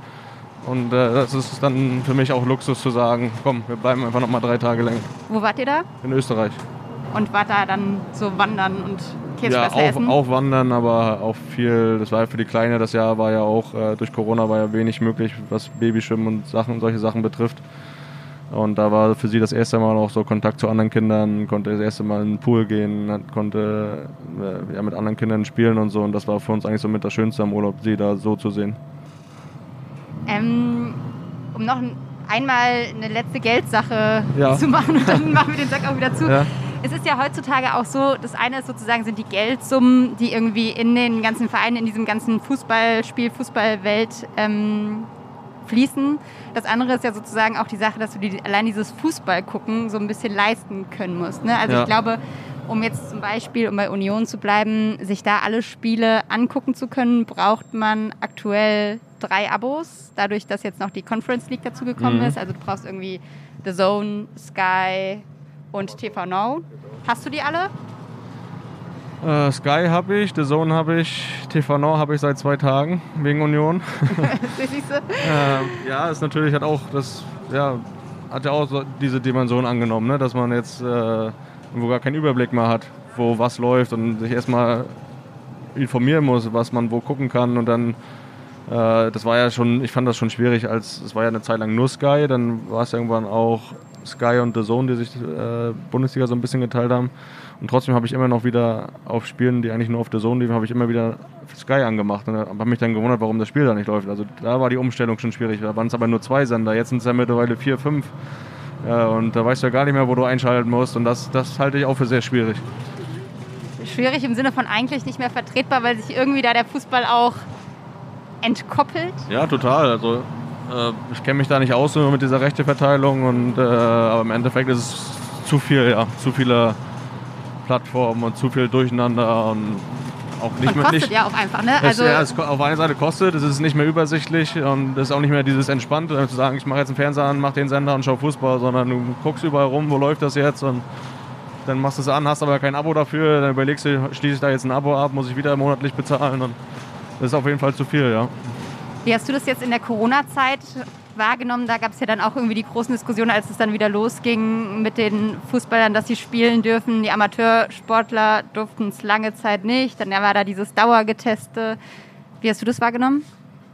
Und äh, das ist dann für mich auch Luxus zu sagen, komm, wir bleiben einfach noch mal drei Tage länger. Wo wart ihr da? In Österreich. Und wart da dann so wandern und Käsespätzle ja, auch, auch wandern, aber auch viel, das war ja für die Kleine, das Jahr war ja auch, äh, durch Corona war ja wenig möglich, was Babyschwimmen und Sachen, solche Sachen betrifft. Und da war für sie das erste Mal auch so Kontakt zu anderen Kindern, konnte das erste Mal in den Pool gehen, konnte äh, ja, mit anderen Kindern spielen und so. Und das war für uns eigentlich so mit das Schönste am Urlaub, sie da so zu sehen. Ähm, um noch einmal eine letzte Geldsache ja. zu machen und dann machen wir den Sack auch wieder zu. Ja. Es ist ja heutzutage auch so, das eine ist sozusagen sind die Geldsummen, die irgendwie in den ganzen Vereinen, in diesem ganzen Fußballspiel, Fußballwelt ähm, fließen. Das andere ist ja sozusagen auch die Sache, dass du die, allein dieses Fußball gucken so ein bisschen leisten können musst. Ne? Also ja. ich glaube, um jetzt zum Beispiel, um bei Union zu bleiben, sich da alle Spiele angucken zu können, braucht man aktuell drei Abos, dadurch, dass jetzt noch die Conference League dazu gekommen mhm. ist. Also du brauchst irgendwie The Zone, Sky und TV Now. Hast du die alle? Äh, Sky habe ich, The Zone habe ich, TV Now habe ich seit zwei Tagen wegen Union. äh, ja, ist natürlich hat auch das, ja, hat ja auch so diese Dimension angenommen, ne? dass man jetzt äh, wo gar keinen Überblick mehr hat, wo was läuft und sich erstmal informieren muss, was man wo gucken kann und dann äh, das war ja schon, ich fand das schon schwierig, als es war ja eine Zeit lang nur Sky, dann war es irgendwann auch Sky und The Zone, die sich äh, Bundesliga so ein bisschen geteilt haben. Und trotzdem habe ich immer noch wieder auf Spielen, die eigentlich nur auf The Zone liefen, habe ich immer wieder Sky angemacht und habe mich dann gewundert, warum das Spiel da nicht läuft. Also da war die Umstellung schon schwierig. Da waren es aber nur zwei Sender, jetzt sind es ja mittlerweile vier, fünf. Ja, und da weißt du ja gar nicht mehr, wo du einschalten musst. Und das, das halte ich auch für sehr schwierig. Schwierig im Sinne von eigentlich nicht mehr vertretbar, weil sich irgendwie da der Fußball auch entkoppelt? Ja, total. Also äh, ich kenne mich da nicht aus mit dieser Rechteverteilung und äh, aber im Endeffekt ist es zu viel, ja, zu viele Plattformen und zu viel Durcheinander und auch nicht und mehr. Kostet nicht, ja auch einfach, ne? Also es, ja, es auf einer Seite kostet, es ist nicht mehr übersichtlich und es ist auch nicht mehr dieses Entspannte, zu sagen, ich mache jetzt einen Fernseher an, mache den Sender und schau Fußball, sondern du guckst überall rum, wo läuft das jetzt und dann machst du es an, hast aber kein Abo dafür, dann überlegst du, schließe ich da jetzt ein Abo ab, muss ich wieder monatlich bezahlen und das ist auf jeden Fall zu viel, ja. Wie hast du das jetzt in der Corona-Zeit wahrgenommen? Da gab es ja dann auch irgendwie die großen Diskussionen, als es dann wieder losging mit den Fußballern, dass sie spielen dürfen. Die Amateursportler durften es lange Zeit nicht. Dann war da dieses Dauergeteste. Wie hast du das wahrgenommen?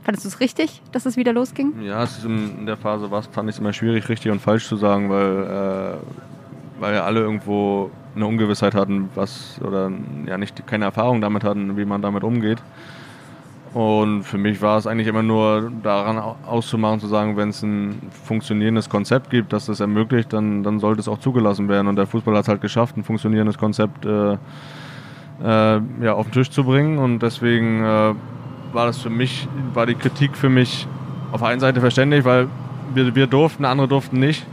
Fandest du es richtig, dass es wieder losging? Ja, es in der Phase was fand ich es immer schwierig, richtig und falsch zu sagen, weil, äh, weil alle irgendwo eine Ungewissheit hatten, was oder ja nicht keine Erfahrung damit hatten, wie man damit umgeht. Und für mich war es eigentlich immer nur daran auszumachen, zu sagen, wenn es ein funktionierendes Konzept gibt, das das ermöglicht, dann, dann sollte es auch zugelassen werden. Und der Fußball hat es halt geschafft, ein funktionierendes Konzept äh, äh, ja, auf den Tisch zu bringen. Und deswegen äh, war das für mich, war die Kritik für mich auf der Seite verständlich, weil wir, wir durften, andere durften nicht.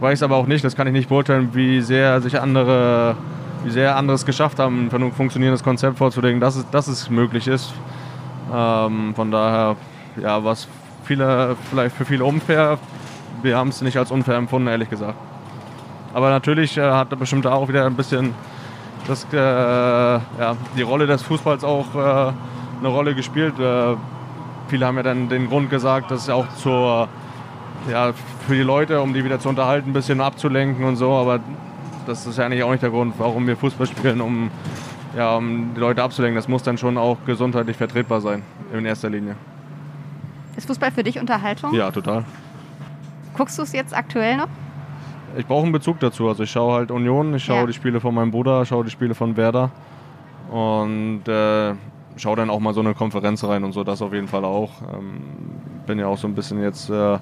Weiß aber auch nicht, das kann ich nicht beurteilen, wie sehr sich andere, wie sehr andere es geschafft haben, ein funktionierendes Konzept vorzulegen, dass es, dass es möglich ist. Ähm, von daher, ja, was viele, vielleicht für viele unfair. Wir haben es nicht als unfair empfunden, ehrlich gesagt. Aber natürlich äh, hat er bestimmt auch wieder ein bisschen das, äh, ja, die Rolle des Fußballs auch äh, eine Rolle gespielt. Äh, viele haben ja dann den Grund gesagt, dass auch zur, ja, für die Leute, um die wieder zu unterhalten, ein bisschen abzulenken und so. Aber das ist ja eigentlich auch nicht der Grund, warum wir Fußball spielen, um ja, um die Leute abzulenken. Das muss dann schon auch gesundheitlich vertretbar sein, in erster Linie. Ist Fußball für dich Unterhaltung? Ja, total. Guckst du es jetzt aktuell noch? Ich brauche einen Bezug dazu. Also ich schaue halt Union, ich schaue ja. die Spiele von meinem Bruder, schaue die Spiele von Werder und äh, schaue dann auch mal so eine Konferenz rein und so, das auf jeden Fall auch. Ähm, bin ja auch so ein bisschen jetzt äh,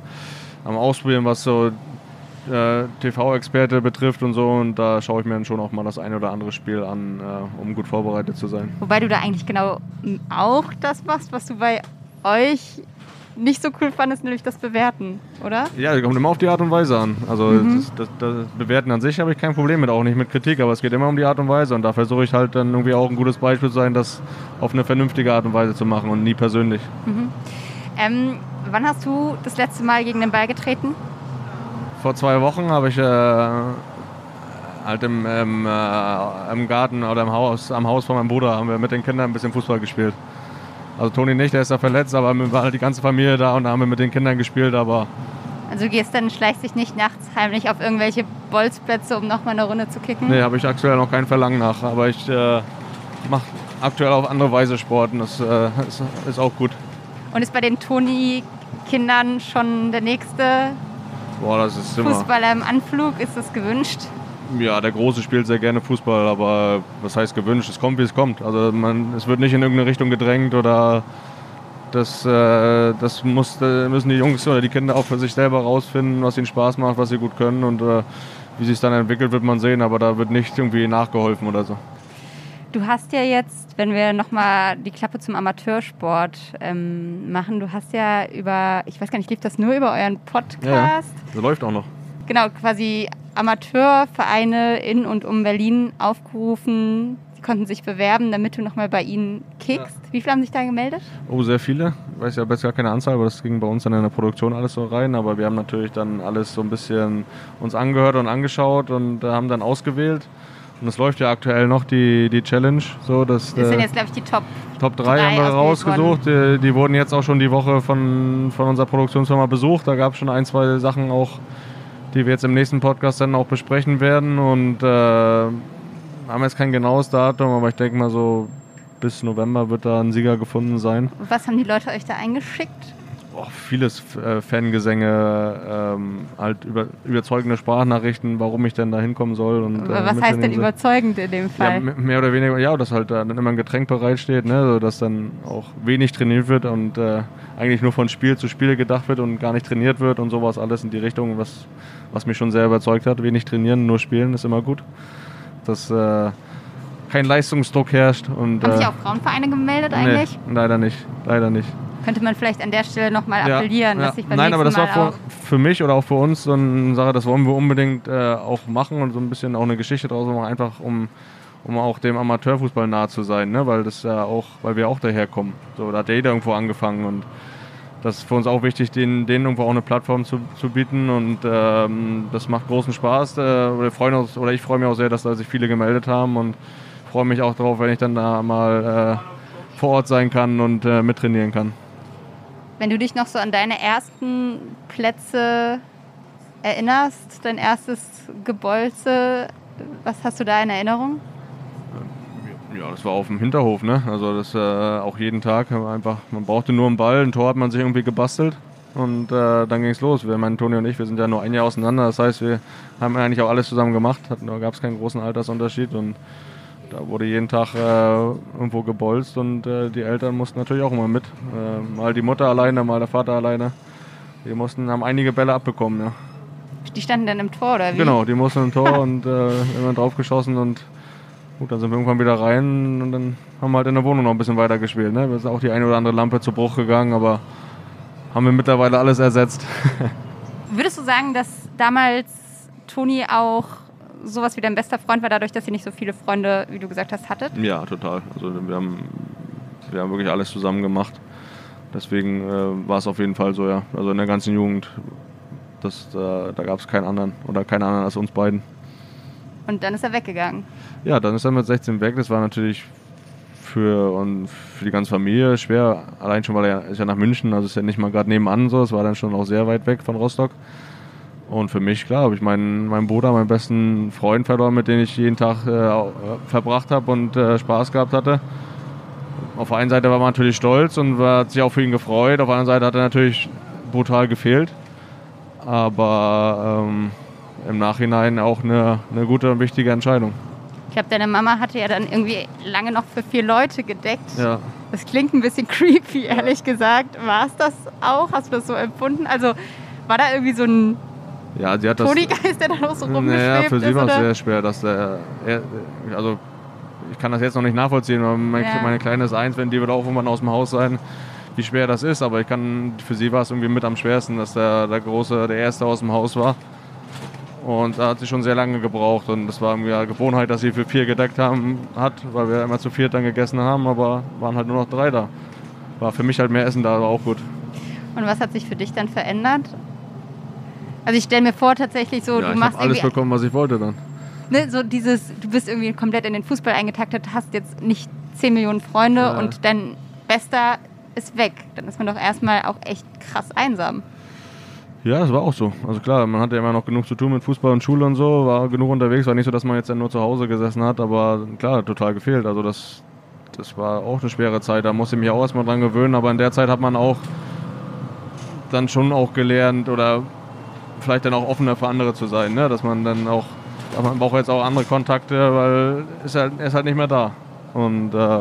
am Ausprobieren, was so äh, TV-Experte betrifft und so. Und da schaue ich mir dann schon auch mal das eine oder andere Spiel an, äh, um gut vorbereitet zu sein. Wobei du da eigentlich genau auch das machst, was du bei euch nicht so cool fandest, nämlich das Bewerten, oder? Ja, kommt immer auf die Art und Weise an. Also mhm. das, das, das, Bewerten an sich habe ich kein Problem mit, auch nicht mit Kritik, aber es geht immer um die Art und Weise und da versuche ich halt dann irgendwie auch ein gutes Beispiel zu sein, das auf eine vernünftige Art und Weise zu machen und nie persönlich. Mhm. Ähm, wann hast du das letzte Mal gegen den Ball getreten? Vor zwei Wochen habe ich äh, halt im, im, äh, im, Garten oder im Haus, am Haus von meinem Bruder haben wir mit den Kindern ein bisschen Fußball gespielt. Also Toni nicht, der ist da verletzt, aber wir waren halt die ganze Familie da und da haben wir mit den Kindern gespielt, aber also du gehst dann, schleichst dich nicht nachts heimlich auf irgendwelche Bolzplätze, um nochmal eine Runde zu kicken? Nee, habe ich aktuell noch kein Verlangen nach. Aber ich äh, mache aktuell auf andere Weise Sport und das äh, ist, ist, auch gut. Und ist bei den Toni-Kindern schon der nächste Boah, das ist immer. Fußballer im Anflug, ist das gewünscht? Ja, der Große spielt sehr gerne Fußball, aber was heißt gewünscht? Es kommt, wie es kommt. Also man, es wird nicht in irgendeine Richtung gedrängt oder das, äh, das muss, äh, müssen die Jungs oder die Kinder auch für sich selber rausfinden, was ihnen Spaß macht, was sie gut können und äh, wie sich dann entwickelt, wird man sehen, aber da wird nicht irgendwie nachgeholfen oder so. Du hast ja jetzt, wenn wir nochmal die Klappe zum Amateursport ähm, machen, du hast ja über, ich weiß gar nicht, lief das nur über euren Podcast? Ja, das läuft auch noch. Genau, quasi Amateurvereine in und um Berlin aufgerufen, die konnten sich bewerben, damit du nochmal bei ihnen kickst. Ja. Wie viele haben sich da gemeldet? Oh, sehr viele. Ich weiß ja besser gar keine Anzahl, aber das ging bei uns dann in der Produktion alles so rein. Aber wir haben natürlich dann alles so ein bisschen uns angehört und angeschaut und äh, haben dann ausgewählt. Und es läuft ja aktuell noch die, die Challenge. So, dass, das sind jetzt, glaube ich, die Top, Top 3 haben wir rausgesucht. Die, die, wurden jetzt auch schon die Woche von, von unserer Produktionsfirma besucht. Da gab es schon ein, zwei Sachen auch, die wir jetzt im nächsten Podcast dann auch besprechen werden. Und äh, haben jetzt kein genaues Datum, aber ich denke mal so bis November wird da ein Sieger gefunden sein. Was haben die Leute euch da eingeschickt? Oh, vieles äh, Fangesänge, ähm, halt über, überzeugende Sprachnachrichten, warum ich denn da hinkommen soll. Und, äh, Was heißt denn überzeugend in dem Fall? Ja, mehr oder weniger, ja, dass halt dann immer ein Getränk bereitsteht, ne, so dass dann auch wenig trainiert wird und äh, eigentlich nur von Spiel zu Spiel gedacht wird und gar nicht trainiert wird und sowas alles in die Richtung, was, was mich schon sehr überzeugt hat. Wenig trainieren, nur spielen ist immer gut. Dass äh, kein Leistungsdruck herrscht. Und, Haben sich äh, auch Frauenvereine gemeldet eigentlich? Nee, leider nicht, leider nicht könnte man vielleicht an der Stelle nochmal ja, appellieren, ja. dass ich beim Nein, aber das Mal war für, für, mich oder auch für uns so eine Sache, das wollen wir unbedingt äh, auch machen und so ein bisschen auch eine Geschichte draus machen, einfach um, um auch dem Amateurfußball nahe zu sein, ne? weil das ja auch, weil wir auch daherkommen. So, da hat jeder irgendwo angefangen und das ist für uns auch wichtig, denen, denen irgendwo auch eine Plattform zu, zu bieten und ähm, das macht großen Spaß. Äh, wir freuen uns, oder ich freue mich auch sehr, dass da sich viele gemeldet haben und freue mich auch darauf, wenn ich dann da mal äh, vor Ort sein kann und äh, mittrainieren kann. Wenn du dich noch so an deine ersten Plätze erinnerst, dein erstes Gebolze, was hast du da in Erinnerung? Ja, das war auf dem Hinterhof, ne? Also das äh, auch jeden Tag einfach, man brauchte nur einen Ball, ein Tor hat man sich irgendwie gebastelt und äh, dann ging es los. Wir, mein Toni und ich, wir sind ja nur ein Jahr auseinander, das heißt, wir haben eigentlich auch alles zusammen gemacht, da gab es keinen großen Altersunterschied und da wurde jeden Tag äh, irgendwo gebolzt und äh, die Eltern mussten natürlich auch immer mit. Äh, mal die Mutter alleine, mal der Vater alleine. Die mussten, haben einige Bälle abbekommen, ja. Die standen dann im Tor, oder wie? Genau, die mussten im Tor und äh, immer draufgeschossen und gut, dann sind wir irgendwann wieder rein und dann haben wir halt in der Wohnung noch ein bisschen weiter gespielt. Ne? Da ist auch die eine oder andere Lampe zu Bruch gegangen, aber haben wir mittlerweile alles ersetzt. Würdest du sagen, dass damals Toni auch sowas wie dein bester Freund war, dadurch, dass ihr nicht so viele Freunde, wie du gesagt hast, hattet? Ja, total. Also wir haben, wir haben wirklich alles zusammen gemacht. Deswegen äh, war es auf jeden Fall so, ja. Also in der ganzen Jugend, das, äh, da gab es keinen anderen oder keinen anderen als uns beiden. Und dann ist er weggegangen. Ja, dann ist er mit 16 weg. Das war natürlich für, und für die ganze Familie schwer. Allein schon, weil er ist ja nach München, also ist ja nicht mal gerade nebenan so. Es war dann schon auch sehr weit weg von Rostock. Und für mich, klar, habe ich meinen, meinen Bruder, meinen besten Freund verloren, mit dem ich jeden Tag äh, verbracht habe und äh, Spaß gehabt hatte. Auf der einen Seite war man natürlich stolz und hat sich auch für ihn gefreut. Auf der anderen Seite hat er natürlich brutal gefehlt. Aber ähm, im Nachhinein auch eine, eine gute und wichtige Entscheidung. Ich glaube, deine Mama hatte ja dann irgendwie lange noch für vier Leute gedeckt. Ja. Das klingt ein bisschen creepy, ehrlich gesagt. War es das auch? Hast du das so empfunden? Also war da irgendwie so ein ja, sie hat das. Toni-Geist, der da noch so rumgeschwebt Naja, für sie war es sehr schwer, dass der. Er, also, ich kann das jetzt noch nicht nachvollziehen, weil mein, Ja. meine Kleine ist eins, wenn die wird auch irgendwann aus dem Haus sein, wie schwer das ist. Aber ich kann, für sie war es irgendwie mit am schwersten, dass der, der Große, der Erste aus dem Haus war. Und da hat sie schon sehr lange gebraucht. Und das war irgendwie eine Gewohnheit, dass sie für vier gedeckt haben, hat, weil wir immer zu viert dann gegessen haben, aber waren halt nur noch drei da. War für mich halt mehr Essen da, aber auch gut. Und was hat sich für dich dann verändert? Also ich stelle mir vor tatsächlich so, ja, du ich machst habe alles bekommen, was ich wollte dann. ne, so dieses, du bist irgendwie komplett in den Fußball eingetaktet, hast jetzt nicht 10 Millionen Freunde Ja. und dein Bester ist weg. Dann ist man doch erstmal auch echt krass einsam. Ja, das war auch so. Also klar, man hatte ja immer noch genug zu tun mit Fußball und Schule und so, war genug unterwegs, war nicht so, dass man jetzt dann nur zu Hause gesessen hat, aber klar, total gefehlt. Also das, das war auch eine schwere Zeit, da musste ich mich auch erstmal dran gewöhnen, aber in der Zeit hat man auch dann schon auch gelernt oder vielleicht dann auch offener für andere zu sein, ne? dass man dann auch, aber man braucht jetzt auch andere Kontakte, weil ist halt, er ist halt nicht mehr da. Und äh,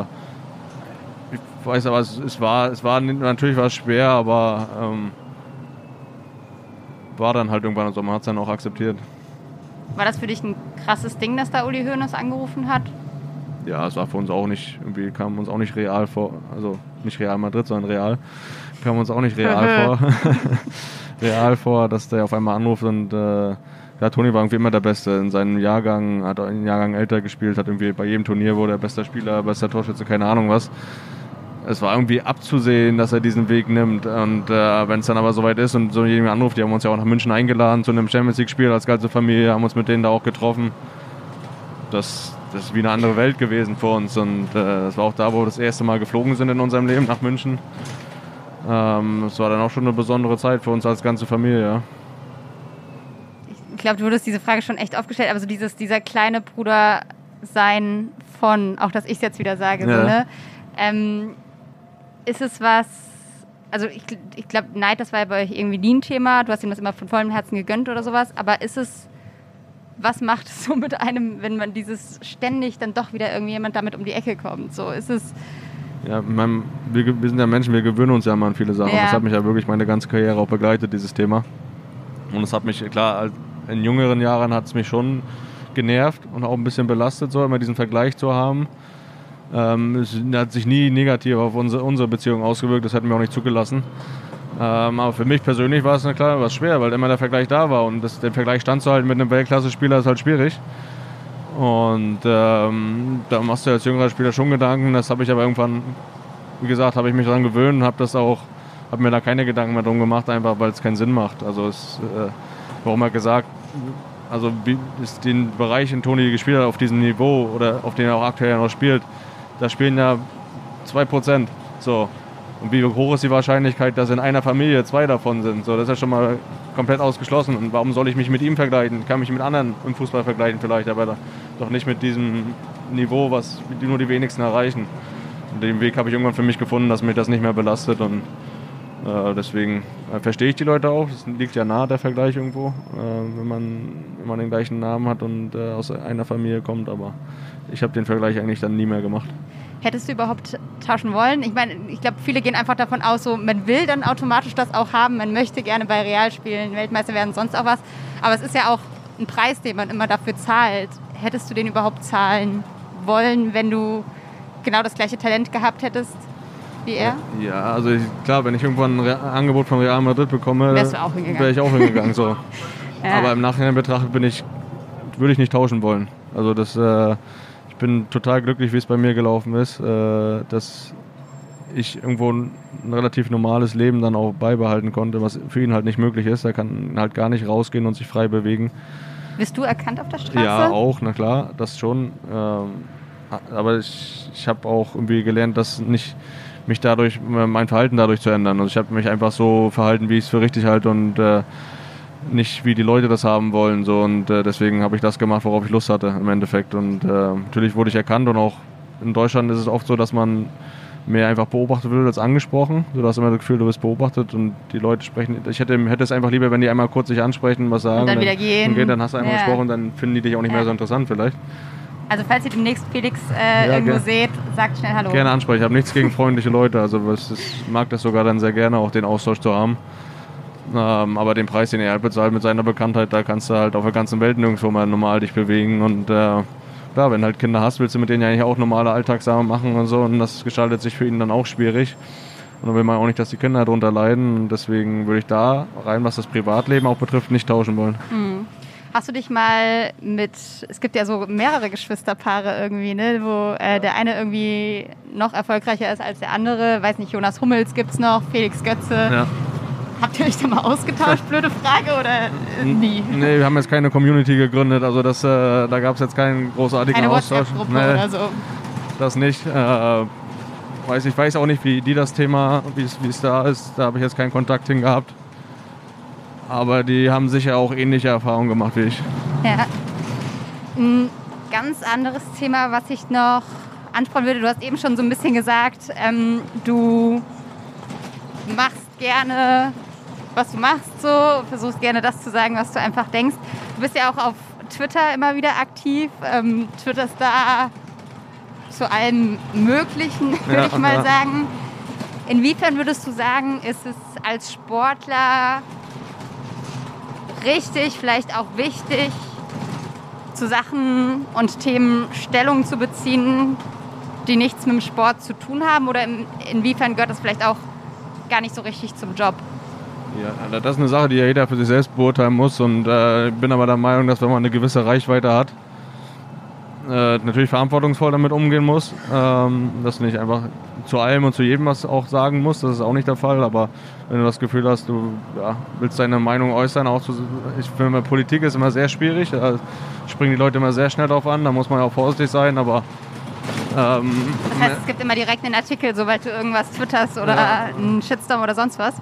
ich weiß aber, es, es war, es war natürlich war es schwer, aber ähm, war dann halt irgendwann so, man hat es dann auch akzeptiert. War das für dich ein krasses Ding, dass da Uli Hoeneß angerufen hat? Ja, es war für uns auch nicht, irgendwie kam uns auch nicht real vor, also nicht Real Madrid, sondern real, kam uns auch nicht real vor. real vor, dass der auf einmal anruft und äh, ja, Toni war irgendwie immer der Beste in seinem Jahrgang, hat einen Jahrgang älter gespielt, hat irgendwie bei jedem Turnier wurde er bester Spieler, bester Torschütze, keine Ahnung was. Es war irgendwie abzusehen, dass er diesen Weg nimmt. Und äh, wenn es dann aber soweit ist und so jemand anruft, die haben uns ja auch nach München eingeladen zu einem Champions League-Spiel als ganze Familie, haben uns mit denen da auch getroffen. Das, das ist wie eine andere Welt gewesen für uns. Und äh, das war auch da, wo wir das erste Mal geflogen sind in unserem Leben nach München. Ähm, das war dann auch schon eine besondere Zeit für uns als ganze Familie. Ja. Ich glaube, du wurdest diese Frage schon echt aufgestellt, aber so dieses, dieser kleine Bruder sein von, auch dass ich es jetzt wieder sage, Ja. so, ne? Ähm, ist es was, also ich, ich glaube, Neid, das war ja bei euch irgendwie nie ein Thema, du hast ihm das immer von vollem Herzen gegönnt oder sowas, aber ist es, was macht es so mit einem, wenn man dieses ständig dann doch wieder irgendwie jemand damit um die Ecke kommt? So, ist es, Ja, mein, wir, wir sind ja Menschen, wir gewöhnen uns ja mal an viele Sachen. Ja. Das hat mich ja wirklich meine ganze Karriere auch begleitet, dieses Thema. Und es hat mich, klar, in jüngeren Jahren hat es mich schon genervt und auch ein bisschen belastet, so immer diesen Vergleich zu haben. Ähm, es hat sich nie negativ auf unsere, unsere Beziehung ausgewirkt, das hätten wir auch nicht zugelassen. Ähm, aber für mich persönlich war es klar was schwer, weil immer der Vergleich da war und das, den Vergleich standzuhalten mit einem Weltklasse-Spieler ist halt schwierig. Und ähm, da machst du als jüngerer Spieler schon Gedanken. Das habe ich aber irgendwann, wie gesagt, habe ich mich daran gewöhnt und habe das auch, habe mir da keine Gedanken mehr drum gemacht, einfach weil es keinen Sinn macht. Also es, äh, warum er gesagt, also wie ist den Bereich, in Toni gespielt hat, auf diesem Niveau oder auf den er auch aktuell noch spielt, da spielen ja 2%. So. Und wie hoch ist die Wahrscheinlichkeit, dass in einer Familie zwei davon sind? So, das ist ja schon mal komplett ausgeschlossen. Und warum soll ich mich mit ihm vergleichen? Ich kann mich mit anderen im Fußball vergleichen vielleicht, aber doch nicht mit diesem Niveau, was nur die wenigsten erreichen. Und den Weg habe ich irgendwann für mich gefunden, dass mich das nicht mehr belastet. Und äh, deswegen äh, verstehe ich die Leute auch. Es liegt ja nahe der Vergleich irgendwo, äh, wenn, man, wenn man den gleichen Namen hat und äh, aus einer Familie kommt. Aber ich habe den Vergleich eigentlich dann nie mehr gemacht. Hättest du überhaupt tauschen wollen? Ich meine, ich glaube, viele gehen einfach davon aus, so man will dann automatisch das auch haben, man möchte gerne bei Real spielen, Weltmeister werden, sonst auch was. Aber es ist ja auch ein Preis, den man immer dafür zahlt. Hättest du den überhaupt zahlen wollen, wenn du genau das gleiche Talent gehabt hättest wie er? Ja, also ich, klar, wenn ich irgendwann ein Angebot von Real Madrid bekomme, wäre ich auch hingegangen. So. Ja. Aber im Nachhinein betrachtet bin ich, würde ich nicht tauschen wollen. Also das, äh, ich bin total glücklich, wie es bei mir gelaufen ist, äh, dass ich irgendwo ein, ein relativ normales Leben dann auch beibehalten konnte, was für ihn halt nicht möglich ist. Er kann halt gar nicht rausgehen und sich frei bewegen. Bist du erkannt auf der Straße? Ja, auch, na klar, das schon. Ähm, aber ich, ich habe auch irgendwie gelernt, dass nicht mich dadurch, mein Verhalten dadurch zu ändern. Also ich habe mich einfach so verhalten, wie ich es für richtig halte und äh, nicht wie die Leute das haben wollen. So und äh, deswegen habe ich das gemacht, worauf ich Lust hatte im Endeffekt. Und äh, natürlich wurde ich erkannt und auch in Deutschland ist es oft so, dass man mehr einfach beobachtet wird als angesprochen. Du hast immer das Gefühl, du bist beobachtet und die Leute sprechen. Ich hätte, hätte es einfach lieber, wenn die einmal kurz sich ansprechen, was sagen. dann wieder gehen. Und gehen, dann hast du einmal Ja. gesprochen, dann finden die dich auch nicht Ja. mehr so interessant vielleicht. Also falls ihr demnächst Felix äh, Ja, irgendwo seht, sagt schnell Hallo. Gerne ansprechen. Ich habe nichts gegen freundliche Leute. Also ich mag das sogar dann sehr gerne, auch den Austausch zu haben. Ähm, aber den Preis, den er halt bezahlt mit seiner Bekanntheit, da kannst du halt auf der ganzen Welt nirgendwo mal normal dich bewegen. Und äh, klar, wenn du halt Kinder hast, willst du mit denen ja eigentlich auch normale Alltagssachen machen und so. Und das gestaltet sich für ihn dann auch schwierig. Und dann will man auch nicht, dass die Kinder darunter leiden. Und deswegen würde ich da rein, was das Privatleben auch betrifft, nicht tauschen wollen. Hast du dich mal mit, es gibt ja so mehrere Geschwisterpaare irgendwie, ne, wo äh, der eine irgendwie noch erfolgreicher ist als der andere. Weiß nicht, Jonas Hummels gibt's noch, Felix Götze. Ja. Habt ihr euch da mal ausgetauscht? Blöde Frage oder äh, nie? Nee, wir haben jetzt keine Community gegründet. Also das, äh, da gab es jetzt keinen großartigen Eine Austausch. Nee. oder so. das nicht. Äh, weiß, ich weiß auch nicht, wie die das Thema, wie es wie es da ist. Da habe ich jetzt keinen Kontakt hin gehabt. Aber die haben sicher auch ähnliche Erfahrungen gemacht wie ich. Ja. Ein ganz anderes Thema, was ich noch ansprechen würde. Du hast eben schon so ein bisschen gesagt, ähm, du machst gerne, was du machst, so versuchst gerne das zu sagen, was du einfach denkst. Du bist ja auch auf Twitter immer wieder aktiv. Ähm, twitterst da zu allem Möglichen, würde Ja, ich mal ja. sagen. Inwiefern würdest du sagen, ist es als Sportler richtig, vielleicht auch wichtig, zu Sachen und Themen Stellung zu beziehen, die nichts mit dem Sport zu tun haben? Oder in, inwiefern gehört das vielleicht auch gar nicht so richtig zum Job? Ja, das ist eine Sache, die ja jeder für sich selbst beurteilen muss. Und äh, ich bin aber der Meinung, dass wenn man eine gewisse Reichweite hat, äh, natürlich verantwortungsvoll damit umgehen muss. Ähm, dass du nicht einfach zu allem und zu jedem was auch sagen musst, das ist auch nicht der Fall. Aber wenn du das Gefühl hast, du ja, willst deine Meinung äußern, auch zu, ich finde, Politik ist immer sehr schwierig. Da springen die Leute immer sehr schnell drauf an, da muss man auch vorsichtig sein. Aber ähm, Das heißt, es gibt immer direkt einen Artikel, sobald du irgendwas twitterst oder Ja. einen Shitstorm oder sonst was.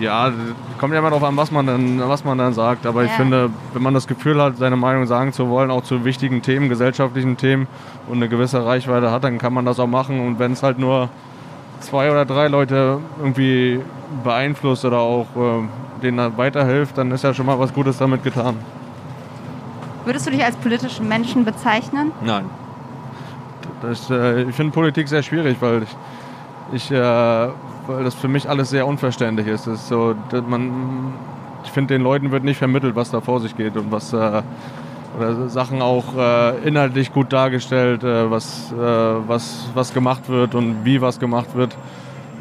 Ja, kommt ja immer darauf an, was man dann, was man dann sagt. Aber ich Ja. finde, wenn man das Gefühl hat, seine Meinung sagen zu wollen, auch zu wichtigen Themen, gesellschaftlichen Themen und eine gewisse Reichweite hat, dann kann man das auch machen. Und wenn es halt nur zwei oder drei Leute irgendwie beeinflusst oder auch äh, denen dann weiterhilft, dann ist ja schon mal was Gutes damit getan. Würdest du dich als politischen Menschen bezeichnen? Nein. Das, äh, ich finde Politik sehr schwierig, weil ich, ich äh, weil das für mich alles sehr unverständlich ist. Das ist so, man, ich finde, den Leuten wird nicht vermittelt, was da vor sich geht und was äh, oder Sachen auch äh, inhaltlich gut dargestellt, äh, was, äh, was, was gemacht wird und wie was gemacht wird.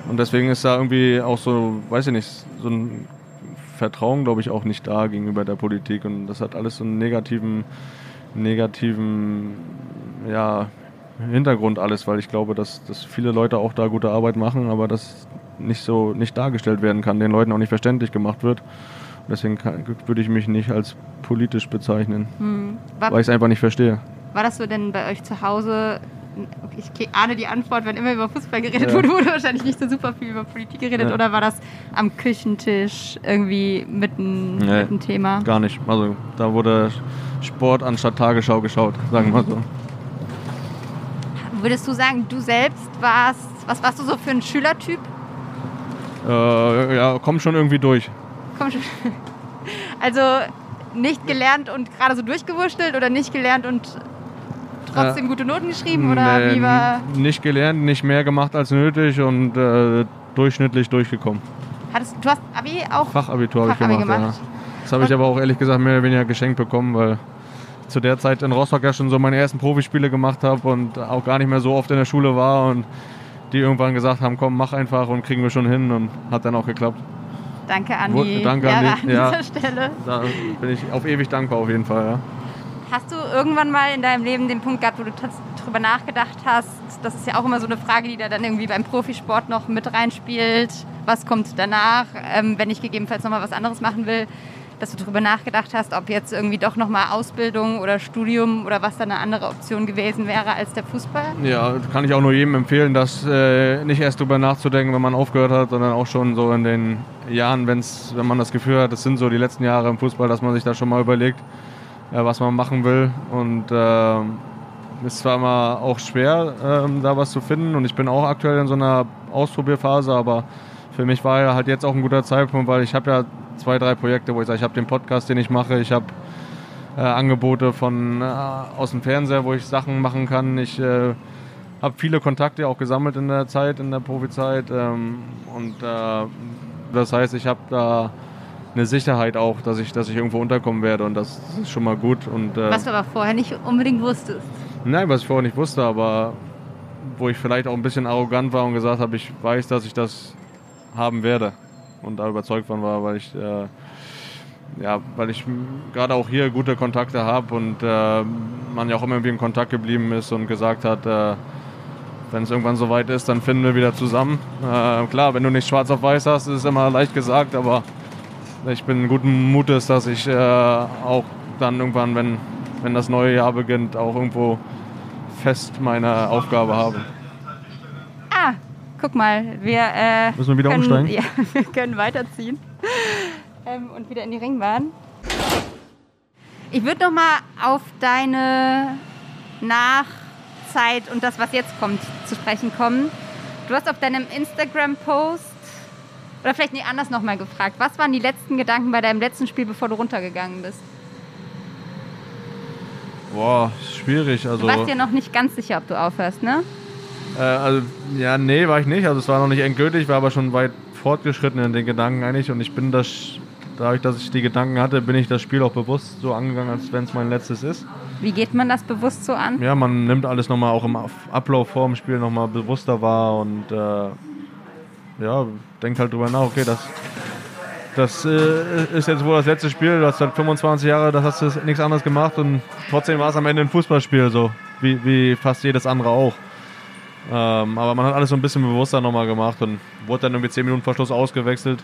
Und deswegen ist da irgendwie auch so, weiß ich nicht, so ein Vertrauen, glaube ich, auch nicht da gegenüber der Politik. Und das hat alles so einen negativen, negativen ja, Hintergrund alles, weil ich glaube, dass, dass viele Leute auch da gute Arbeit machen, aber das nicht so nicht dargestellt werden kann, den Leuten auch nicht verständlich gemacht wird. Deswegen kann, würde ich mich nicht als politisch bezeichnen, War, weil ich es einfach nicht verstehe. war das so denn bei euch zu Hause? Ich ahne die Antwort, wenn immer über Fußball geredet Ja. wurde, wurde wahrscheinlich nicht so super viel über Politik geredet. Ja. Oder war das am Küchentisch irgendwie mit ein, Nee. mit ein Thema? Gar nicht. Also da wurde Sport anstatt Tagesschau geschaut, sagen wir mal so. Würdest du sagen, du selbst warst, was warst du so für ein Schülertyp? Äh, ja, komm schon irgendwie durch. Komm schon. Also nicht gelernt und gerade so durchgewurschtelt oder nicht gelernt und trotzdem äh, gute Noten geschrieben oder nee, wie war? Nicht gelernt, nicht mehr gemacht als nötig und äh, durchschnittlich durchgekommen. Hattest, du hast Abi auch? Fachabitur habe ich gemacht, gemacht. Ja. Das habe ich aber auch ehrlich gesagt mehr oder weniger geschenkt bekommen, weil zu der Zeit in Rostock ja schon so meine ersten Profispiele gemacht habe und auch gar nicht mehr so oft in der Schule war und die irgendwann gesagt haben, komm, mach einfach und kriegen wir schon hin und hat dann auch geklappt. Danke an die Danke an, die, an ja, dieser Stelle. Da bin ich auf ewig dankbar auf jeden Fall. Ja. Hast du irgendwann mal in deinem Leben den Punkt gehabt, wo du darüber nachgedacht hast? Das ist ja auch immer so eine Frage, die da dann irgendwie beim Profisport noch mit reinspielt. Was kommt danach, ähm, wenn ich gegebenenfalls nochmal was anderes machen will? Dass du darüber nachgedacht hast, ob jetzt irgendwie doch nochmal Ausbildung oder Studium oder was da eine andere Option gewesen wäre als der Fußball? Ja, kann ich auch nur jedem empfehlen, das äh, nicht erst darüber nachzudenken, wenn man aufgehört hat, sondern auch schon so in den Jahren, wenn's, wenn man das Gefühl hat, das sind so die letzten Jahre im Fußball, dass man sich da schon mal überlegt, äh, was man machen will. Und äh, ist zwar immer auch schwer, äh, da was zu finden. Und ich bin auch aktuell in so einer Ausprobierphase, aber für mich war ja halt jetzt auch ein guter Zeitpunkt, weil ich habe ja zwei, drei Projekte, wo ich sage, ich habe den Podcast, den ich mache, ich habe äh, Angebote von äh, aus dem Fernseher, wo ich Sachen machen kann. Ich äh, habe viele Kontakte auch gesammelt in der Zeit, in der Profizeit. Ähm, und äh, das heißt, ich habe da eine Sicherheit auch, dass ich, dass ich irgendwo unterkommen werde und das ist schon mal gut. Und, äh, was du aber vorher nicht unbedingt wusstest. Nein, was ich vorher nicht wusste, aber wo ich vielleicht auch ein bisschen arrogant war und gesagt habe, ich weiß, dass ich das haben werde und da überzeugt von war, weil ich äh, ja, weil ich gerade auch hier gute Kontakte habe und äh, man ja auch immer irgendwie in Kontakt geblieben ist und gesagt hat, äh, wenn es irgendwann soweit ist, dann finden wir wieder zusammen. Äh, klar, wenn du nicht schwarz auf weiß hast, ist es immer leicht gesagt, aber ich bin guten Mutes, dass ich äh, auch dann irgendwann, wenn, wenn das neue Jahr beginnt, auch irgendwo fest meine Aufgabe habe. Guck mal, wir, äh, Müssen wir wieder können, umsteigen? Ja, wir können weiterziehen ähm, und wieder in die Ringbahn. Ich würde noch mal auf deine Nachzeit und das, was jetzt kommt, zu sprechen kommen. Du hast auf deinem Instagram-Post oder vielleicht nicht anders nochmal gefragt. Was waren die letzten Gedanken bei deinem letzten Spiel, bevor du runtergegangen bist? Boah, schwierig. Also, du warst dir noch nicht ganz sicher, ob du aufhörst, ne? Äh, also, ja, nee, war ich nicht. Also es war noch nicht endgültig, war aber schon weit fortgeschritten in den Gedanken eigentlich. Und ich bin das, dadurch, dass ich die Gedanken hatte, bin ich das Spiel auch bewusst so angegangen, als wenn es mein letztes ist. Wie geht man das bewusst so an? Ja, man nimmt alles nochmal auch im Ablauf vor dem Spiel nochmal bewusster wahr und äh, ja, denkt halt drüber nach, okay, das, das äh, ist jetzt wohl das letzte Spiel, du hast seit 25 Jahre, das hast du nichts anderes gemacht und trotzdem war es am Ende ein Fußballspiel, so wie, wie fast jedes andere auch. Ähm, aber man hat alles so ein bisschen bewusster nochmal gemacht und wurde dann irgendwie 10 Minuten vor Schluss ausgewechselt.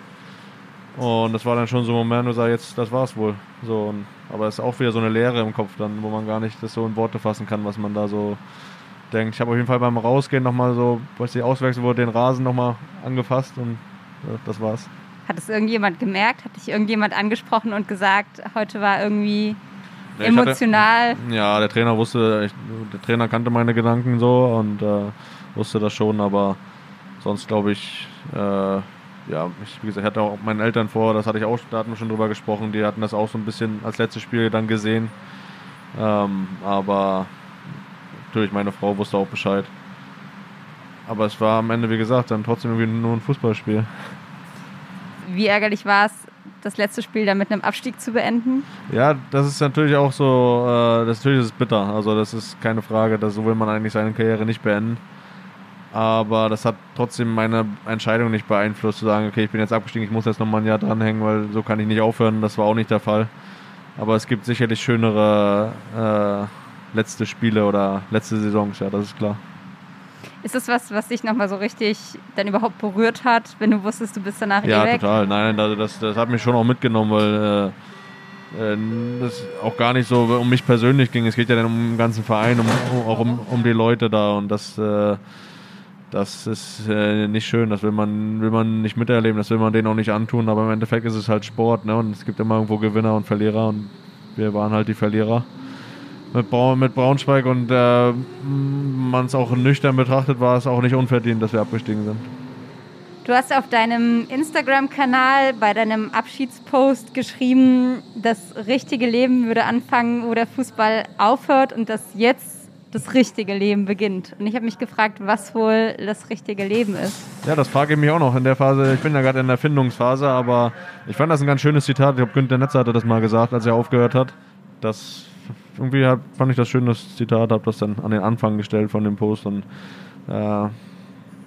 Und das war dann schon so ein Moment, wo ich sage, jetzt, das war's wohl. So, und, aber es ist auch wieder so eine Leere im Kopf dann, wo man gar nicht das so in Worte fassen kann, was man da so denkt. Ich habe auf jeden Fall beim Rausgehen nochmal so, als ich auswechseln wurde, den Rasen nochmal angefasst und ja, das war's. Hat es irgendjemand gemerkt? Hat dich irgendjemand angesprochen und gesagt, heute war irgendwie ja, emotional? Hatte, ja, der Trainer wusste, ich, der Trainer kannte meine Gedanken so und äh, wusste das schon, aber sonst glaube ich, äh, ja, ich, wie gesagt, hatte auch meinen Eltern vor, das hatte ich auch, da hatten wir schon drüber gesprochen, die hatten das auch so ein bisschen als letztes Spiel dann gesehen. Ähm, aber natürlich, meine Frau wusste auch Bescheid. Aber es war am Ende, wie gesagt, dann trotzdem irgendwie nur ein Fußballspiel. Wie ärgerlich war es, das letzte Spiel dann mit einem Abstieg zu beenden? Ja, das ist natürlich auch so, äh, das natürlich ist es bitter. Also das ist keine Frage, dass so will man eigentlich seine Karriere nicht beenden. Aber das hat trotzdem meine Entscheidung nicht beeinflusst, zu sagen, okay, ich bin jetzt abgestiegen, ich muss jetzt nochmal ein Jahr dranhängen, weil so kann ich nicht aufhören. Das war auch nicht der Fall. Aber es gibt sicherlich schönere äh, letzte Spiele oder letzte Saisons, ja, das ist klar. Ist das was, was dich nochmal so richtig dann überhaupt berührt hat, wenn du wusstest, du bist danach ja, eh weg? Ja, total. Nein, das, das, das, hat mich schon auch mitgenommen, weil äh, äh, das auch gar nicht so um mich persönlich ging. Es geht ja dann um den ganzen Verein, um, auch um, um die Leute da und das, äh, das ist äh, nicht schön. Das will man, will man nicht miterleben, das will man denen auch nicht antun. Aber im Endeffekt ist es halt Sport ne? und es gibt immer irgendwo Gewinner und Verlierer und wir waren halt die Verlierer mit, Braun, mit Braunschweig und äh, man es auch nüchtern betrachtet, war es auch nicht unverdient, dass wir abgestiegen sind. Du hast auf deinem Instagram-Kanal bei deinem Abschiedspost geschrieben, das richtige Leben würde anfangen, wo der Fußball aufhört und dass jetzt das richtige Leben beginnt. Und ich habe mich gefragt, was wohl das richtige Leben ist. Ja, das frage ich mich auch noch in der Phase. Ich bin ja gerade in der Findungsphase, aber ich fand das ein ganz schönes Zitat. Ich glaube, Günther Netzer hatte das mal gesagt, als er aufgehört hat. Das irgendwie hat, fand ich das schön, das Zitat, habe das dann an den Anfang gestellt von dem Post und äh,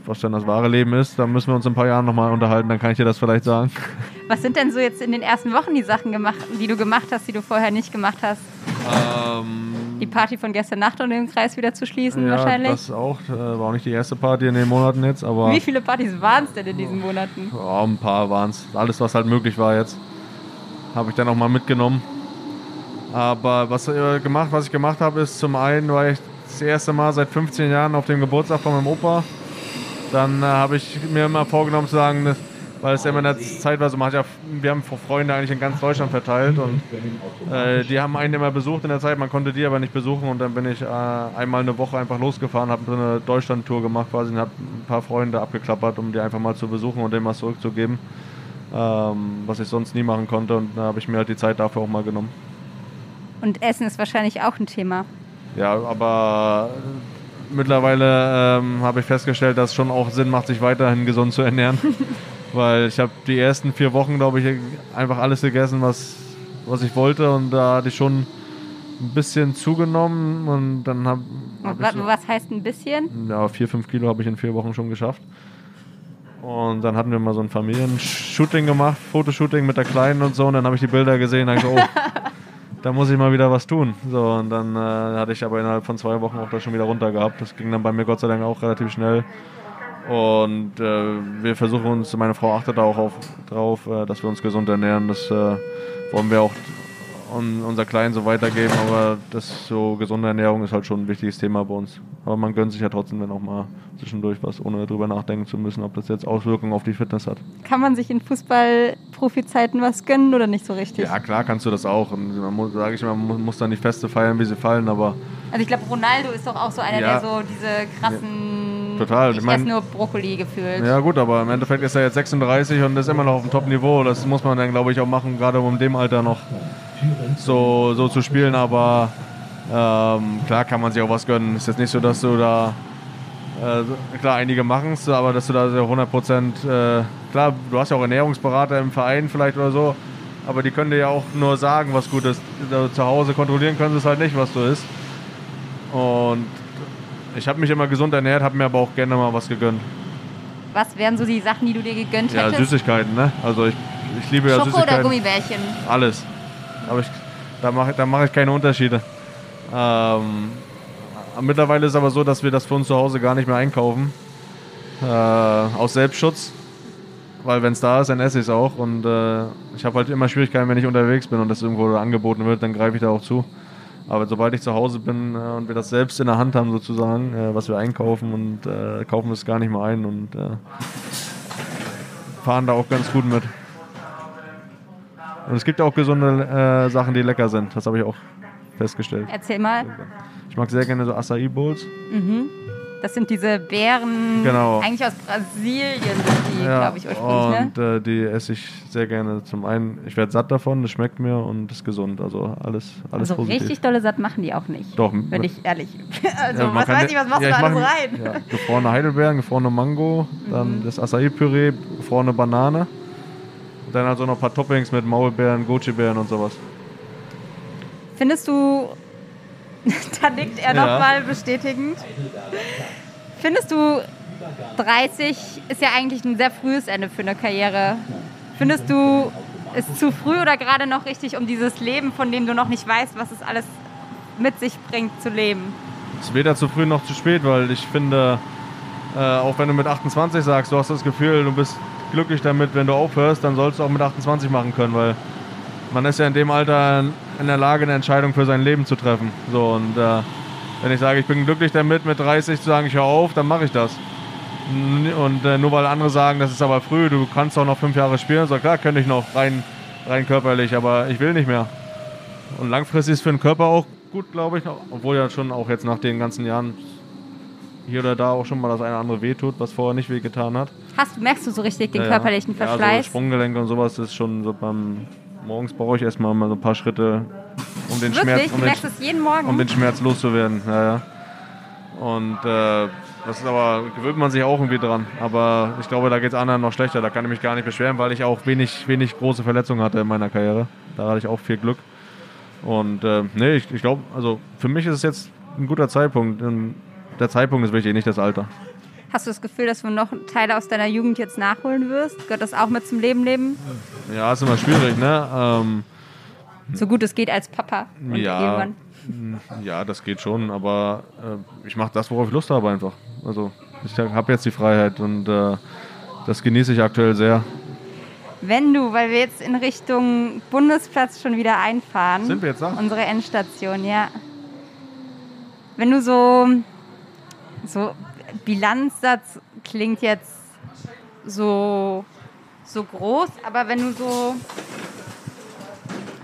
was denn das wahre Leben ist, da müssen wir uns in ein paar Jahren nochmal unterhalten, dann kann ich dir das vielleicht sagen. Was sind denn so jetzt in den ersten Wochen die Sachen gemacht, die du gemacht hast, die du vorher nicht gemacht hast? Ähm, Die Party von gestern Nacht, um den Kreis wieder zu schließen, ja, wahrscheinlich. das auch. Äh, war auch nicht die erste Party in den Monaten jetzt, aber Wie viele Partys waren es denn in diesen Monaten? ja, ein paar waren es. Alles, was halt möglich war jetzt, habe ich dann auch mal mitgenommen. Aber was, gemacht, was ich gemacht habe, ist zum einen, war ich das erste Mal seit 15 Jahren auf dem Geburtstag von meinem Opa. Dann äh, habe ich mir immer vorgenommen zu sagen, dass, weil es immer in der Zeit war, so man hat ja, wir haben Freunde eigentlich in ganz Deutschland verteilt und äh, die haben einen immer besucht in der Zeit, man konnte die aber nicht besuchen und dann bin ich äh, einmal eine Woche einfach losgefahren, habe so eine Deutschland-Tour gemacht quasi und habe ein paar Freunde abgeklappert, um die einfach mal zu besuchen und denen was zurückzugeben, ähm, was ich sonst nie machen konnte und da habe ich mir halt die Zeit dafür auch mal genommen. Und Essen ist wahrscheinlich auch ein Thema. Ja, aber mittlerweile ähm, habe ich festgestellt, dass es schon auch Sinn macht, sich weiterhin gesund zu ernähren. Weil ich habe die ersten vier Wochen, glaube ich, einfach alles gegessen, was, was ich wollte. Und da hatte ich schon ein bisschen zugenommen. Und dann habe hab Und ich wa so, was heißt ein bisschen? ja, vier, fünf Kilo habe ich in vier Wochen schon geschafft. Und dann hatten wir mal so ein Familienshooting gemacht, Fotoshooting mit der Kleinen und so. Und dann habe ich die Bilder gesehen und dachte, oh, da muss ich mal wieder was tun. So, und dann äh, hatte ich aber innerhalb von zwei Wochen auch das schon wieder runter gehabt. Das ging dann bei mir Gott sei Dank auch relativ schnell. Und äh, wir versuchen uns, meine Frau achtet auch auf, drauf, äh, dass wir uns gesund ernähren. Das äh, wollen wir auch un, unser Kleinen so weitergeben. Aber das so gesunde Ernährung ist halt schon ein wichtiges Thema bei uns. Aber man gönnt sich ja trotzdem dann auch mal zwischendurch was, ohne drüber nachdenken zu müssen, ob das jetzt Auswirkungen auf die Fitness hat. Kann man sich in Fußball-Profi-Zeiten was gönnen oder nicht so richtig? Ja, klar kannst du das auch. Und man muss, sage ich immer, man muss dann nicht Feste feiern, wie sie fallen, aber Also ich glaube, Ronaldo ist doch auch so einer, Ja. der so diese krassen... Total. Ich, Ich mein- esse nur Brokkoli gefühlt. Ja gut, aber im Endeffekt ist er jetzt 36 und ist immer noch auf dem Top-Niveau. Das muss man dann, glaube ich, auch machen, gerade um in dem Alter noch so, so zu spielen. Aber ähm, klar kann man sich auch was gönnen. Ist jetzt nicht so, dass du da, äh, klar, einige machen es, aber dass du da so 100 Prozent, äh, klar, du hast ja auch Ernährungsberater im Verein vielleicht oder so, aber die können dir ja auch nur sagen, was gut ist. Da Zu Hause kontrollieren können sie es halt nicht, was du isst. Und ich habe mich immer gesund ernährt, habe mir aber auch gerne mal was gegönnt. Was wären so die Sachen, die du dir gegönnt Ja, hättest? Süßigkeiten, ne? Also ich, ich liebe ja Schoko oder Süßigkeiten. Gummibärchen? Alles. Aber ich, da mache da mach ich keine Unterschiede. Ähm, mittlerweile ist aber so, dass wir das für uns zu Hause gar nicht mehr einkaufen. Äh, aus Selbstschutz. Weil wenn es da ist, dann esse ich es auch. Und äh, ich habe halt immer Schwierigkeiten, wenn ich unterwegs bin und das irgendwo angeboten wird, dann greife ich da auch zu. Aber sobald ich zu Hause bin äh, und wir das selbst in der Hand haben, sozusagen, äh, was wir einkaufen und äh, kaufen es gar nicht mehr ein und äh, fahren da auch ganz gut mit. Und es gibt auch gesunde äh, Sachen, die lecker sind. Das habe ich auch festgestellt. Erzähl mal. Ich mag sehr gerne so Acai Bowls. Das sind diese Beeren, Genau. eigentlich aus Brasilien sind die, glaube ich, ursprünglich. und Ne? äh, die esse ich sehr gerne. Zum einen, ich werde satt davon, das schmeckt mir und ist gesund. Also alles, alles Also positiv. richtig dolle satt machen die auch nicht. Doch, Wenn ich ehrlich. Also, Ja, was weiß ja- ich, was machst ja, du da alles mach- rein? Ja, gefrorene Heidelbeeren, gefrorene Mango, dann Mhm. das Acai-Püree, gefrorene Banane. Dann also noch ein paar Toppings mit Maulbeeren, Goji-Beeren und sowas. Findest du, da nickt er Ja. nochmal bestätigend, findest du 30 ist ja eigentlich ein sehr frühes Ende für eine Karriere. Findest du es zu früh oder gerade noch richtig, um dieses Leben, von dem du noch nicht weißt, was es alles mit sich bringt, zu leben? Es ist weder zu früh noch zu spät, weil ich finde, äh, auch wenn du mit 28 sagst, du hast das Gefühl, du bist glücklich damit, wenn du aufhörst, dann sollst du auch mit 28 machen können, weil man ist ja in dem Alter in der Lage, eine Entscheidung für sein Leben zu treffen. So, und äh, wenn ich sage, ich bin glücklich damit, mit 30 zu sagen, ich höre auf, dann mache ich das. Und äh, nur weil andere sagen, das ist aber früh, du kannst auch noch fünf Jahre spielen, so klar, könnte ich noch rein, rein körperlich, aber ich will nicht mehr. Und langfristig ist für den Körper auch gut, glaube ich, obwohl ja schon auch jetzt nach den ganzen Jahren hier oder da auch schon mal das eine oder andere wehtut, was vorher nicht wehgetan hat. Hast, merkst du so richtig den Ja, körperlichen ja. Ja, so Verschleiß? Sprunggelenke und sowas ist schon so beim morgens brauche ich erstmal mal so ein paar Schritte, um den Wirklich? Schmerz, um den, merkst es jeden Morgen? um den Schmerz loszuwerden. Ja, ja. Und äh, das ist aber, gewöhnt man sich auch irgendwie dran. Aber ich glaube, da geht es anderen noch schlechter. Da kann ich mich gar nicht beschweren, weil ich auch wenig, wenig große Verletzungen hatte in meiner Karriere. Da hatte ich auch viel Glück. Und äh, nee, ich, ich glaube, also für mich ist es jetzt ein guter Zeitpunkt. Und der Zeitpunkt ist wichtig, nicht das Alter. Hast du das Gefühl, dass du noch Teile aus deiner Jugend jetzt nachholen wirst? Gehört das auch mit zum Leben leben? Ja, ist immer schwierig, ne? Ähm, so gut es geht als Papa und ja, Ehemann. Ja, das geht schon, aber äh, ich mache das, worauf ich Lust habe einfach. Also ich habe jetzt die Freiheit und äh, das genieße ich aktuell sehr. Wenn du, weil wir jetzt in Richtung Bundesplatz schon wieder einfahren. Sind wir jetzt da? Unsere Endstation, ja. Wenn du so, so Bilanzsatz klingt jetzt so, so groß, aber wenn du so,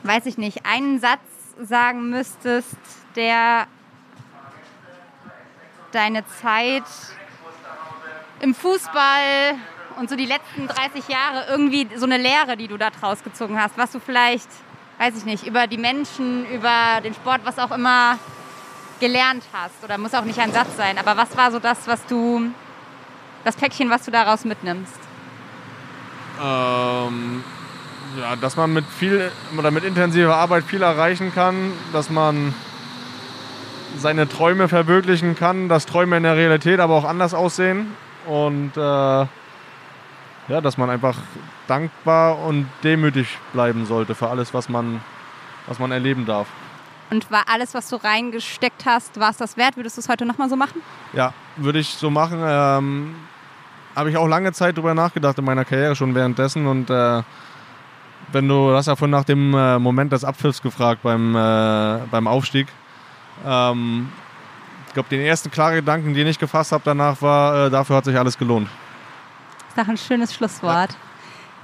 weiß ich nicht, einen Satz sagen müsstest, der deine Zeit im Fußball und so die letzten 30 Jahre irgendwie so eine Lehre, die du da draus gezogen hast, was du vielleicht, weiß ich nicht, über die Menschen, über den Sport, was auch immer gelernt hast. Oder muss auch nicht ein Satz sein, aber was war so das, was du, das Päckchen, was du daraus mitnimmst? Ähm, ja, dass man mit viel oder mit intensiver Arbeit viel erreichen kann, dass man seine Träume verwirklichen kann, dass Träume in der Realität aber auch anders aussehen und äh, ja, dass man einfach dankbar und demütig bleiben sollte für alles, was man, was man erleben darf. Und war alles, was du reingesteckt hast, war es das wert? Würdest du es heute nochmal so machen? Ja, würde ich so machen. Ähm, Habe ich auch lange Zeit darüber nachgedacht in meiner Karriere schon währenddessen und äh, wenn du, hast ja vorhin nach dem äh, Moment des Abpfiffs gefragt beim, äh, beim Aufstieg. Ähm, ich glaube, den ersten klaren Gedanken, den ich gefasst habe danach, war, äh, dafür hat sich alles gelohnt. Das ist doch ein schönes Schlusswort. Ja.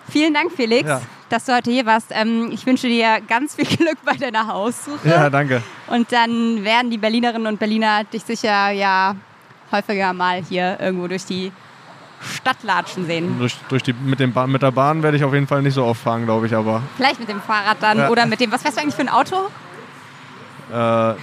Vielen Dank, Felix, ja. Dass du heute hier warst. Ähm, ich wünsche dir ganz viel Glück bei deiner Haussuche. Ja, danke. Und dann werden die Berlinerinnen und Berliner dich sicher ja häufiger mal hier irgendwo durch die Stadtlatschen sehen. Durch, durch die, mit, dem mit der Bahn werde ich auf jeden Fall nicht so oft fahren, glaube ich, aber. Vielleicht mit dem Fahrrad dann ja. oder mit dem. Was fährst du eigentlich für ein Auto? Äh,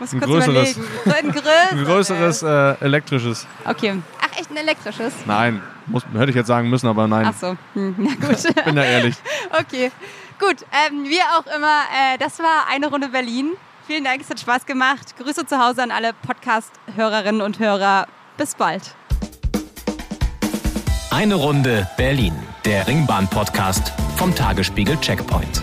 ein, ein größeres. Ein größeres. ein größeres äh, elektrisches. Okay. Ach, echt ein elektrisches? Nein. Muss, hätte ich jetzt sagen müssen, aber nein. Ach so. Hm, na gut. Bin da ehrlich. okay. Gut. Ähm, wie auch immer, äh, das war eine Runde Berlin. Vielen Dank, es hat Spaß gemacht. Grüße zu Hause an alle Podcast-Hörerinnen und Hörer. Bis bald. Eine Runde Berlin, der Ringbahn-Podcast vom Tagesspiegel Checkpoint.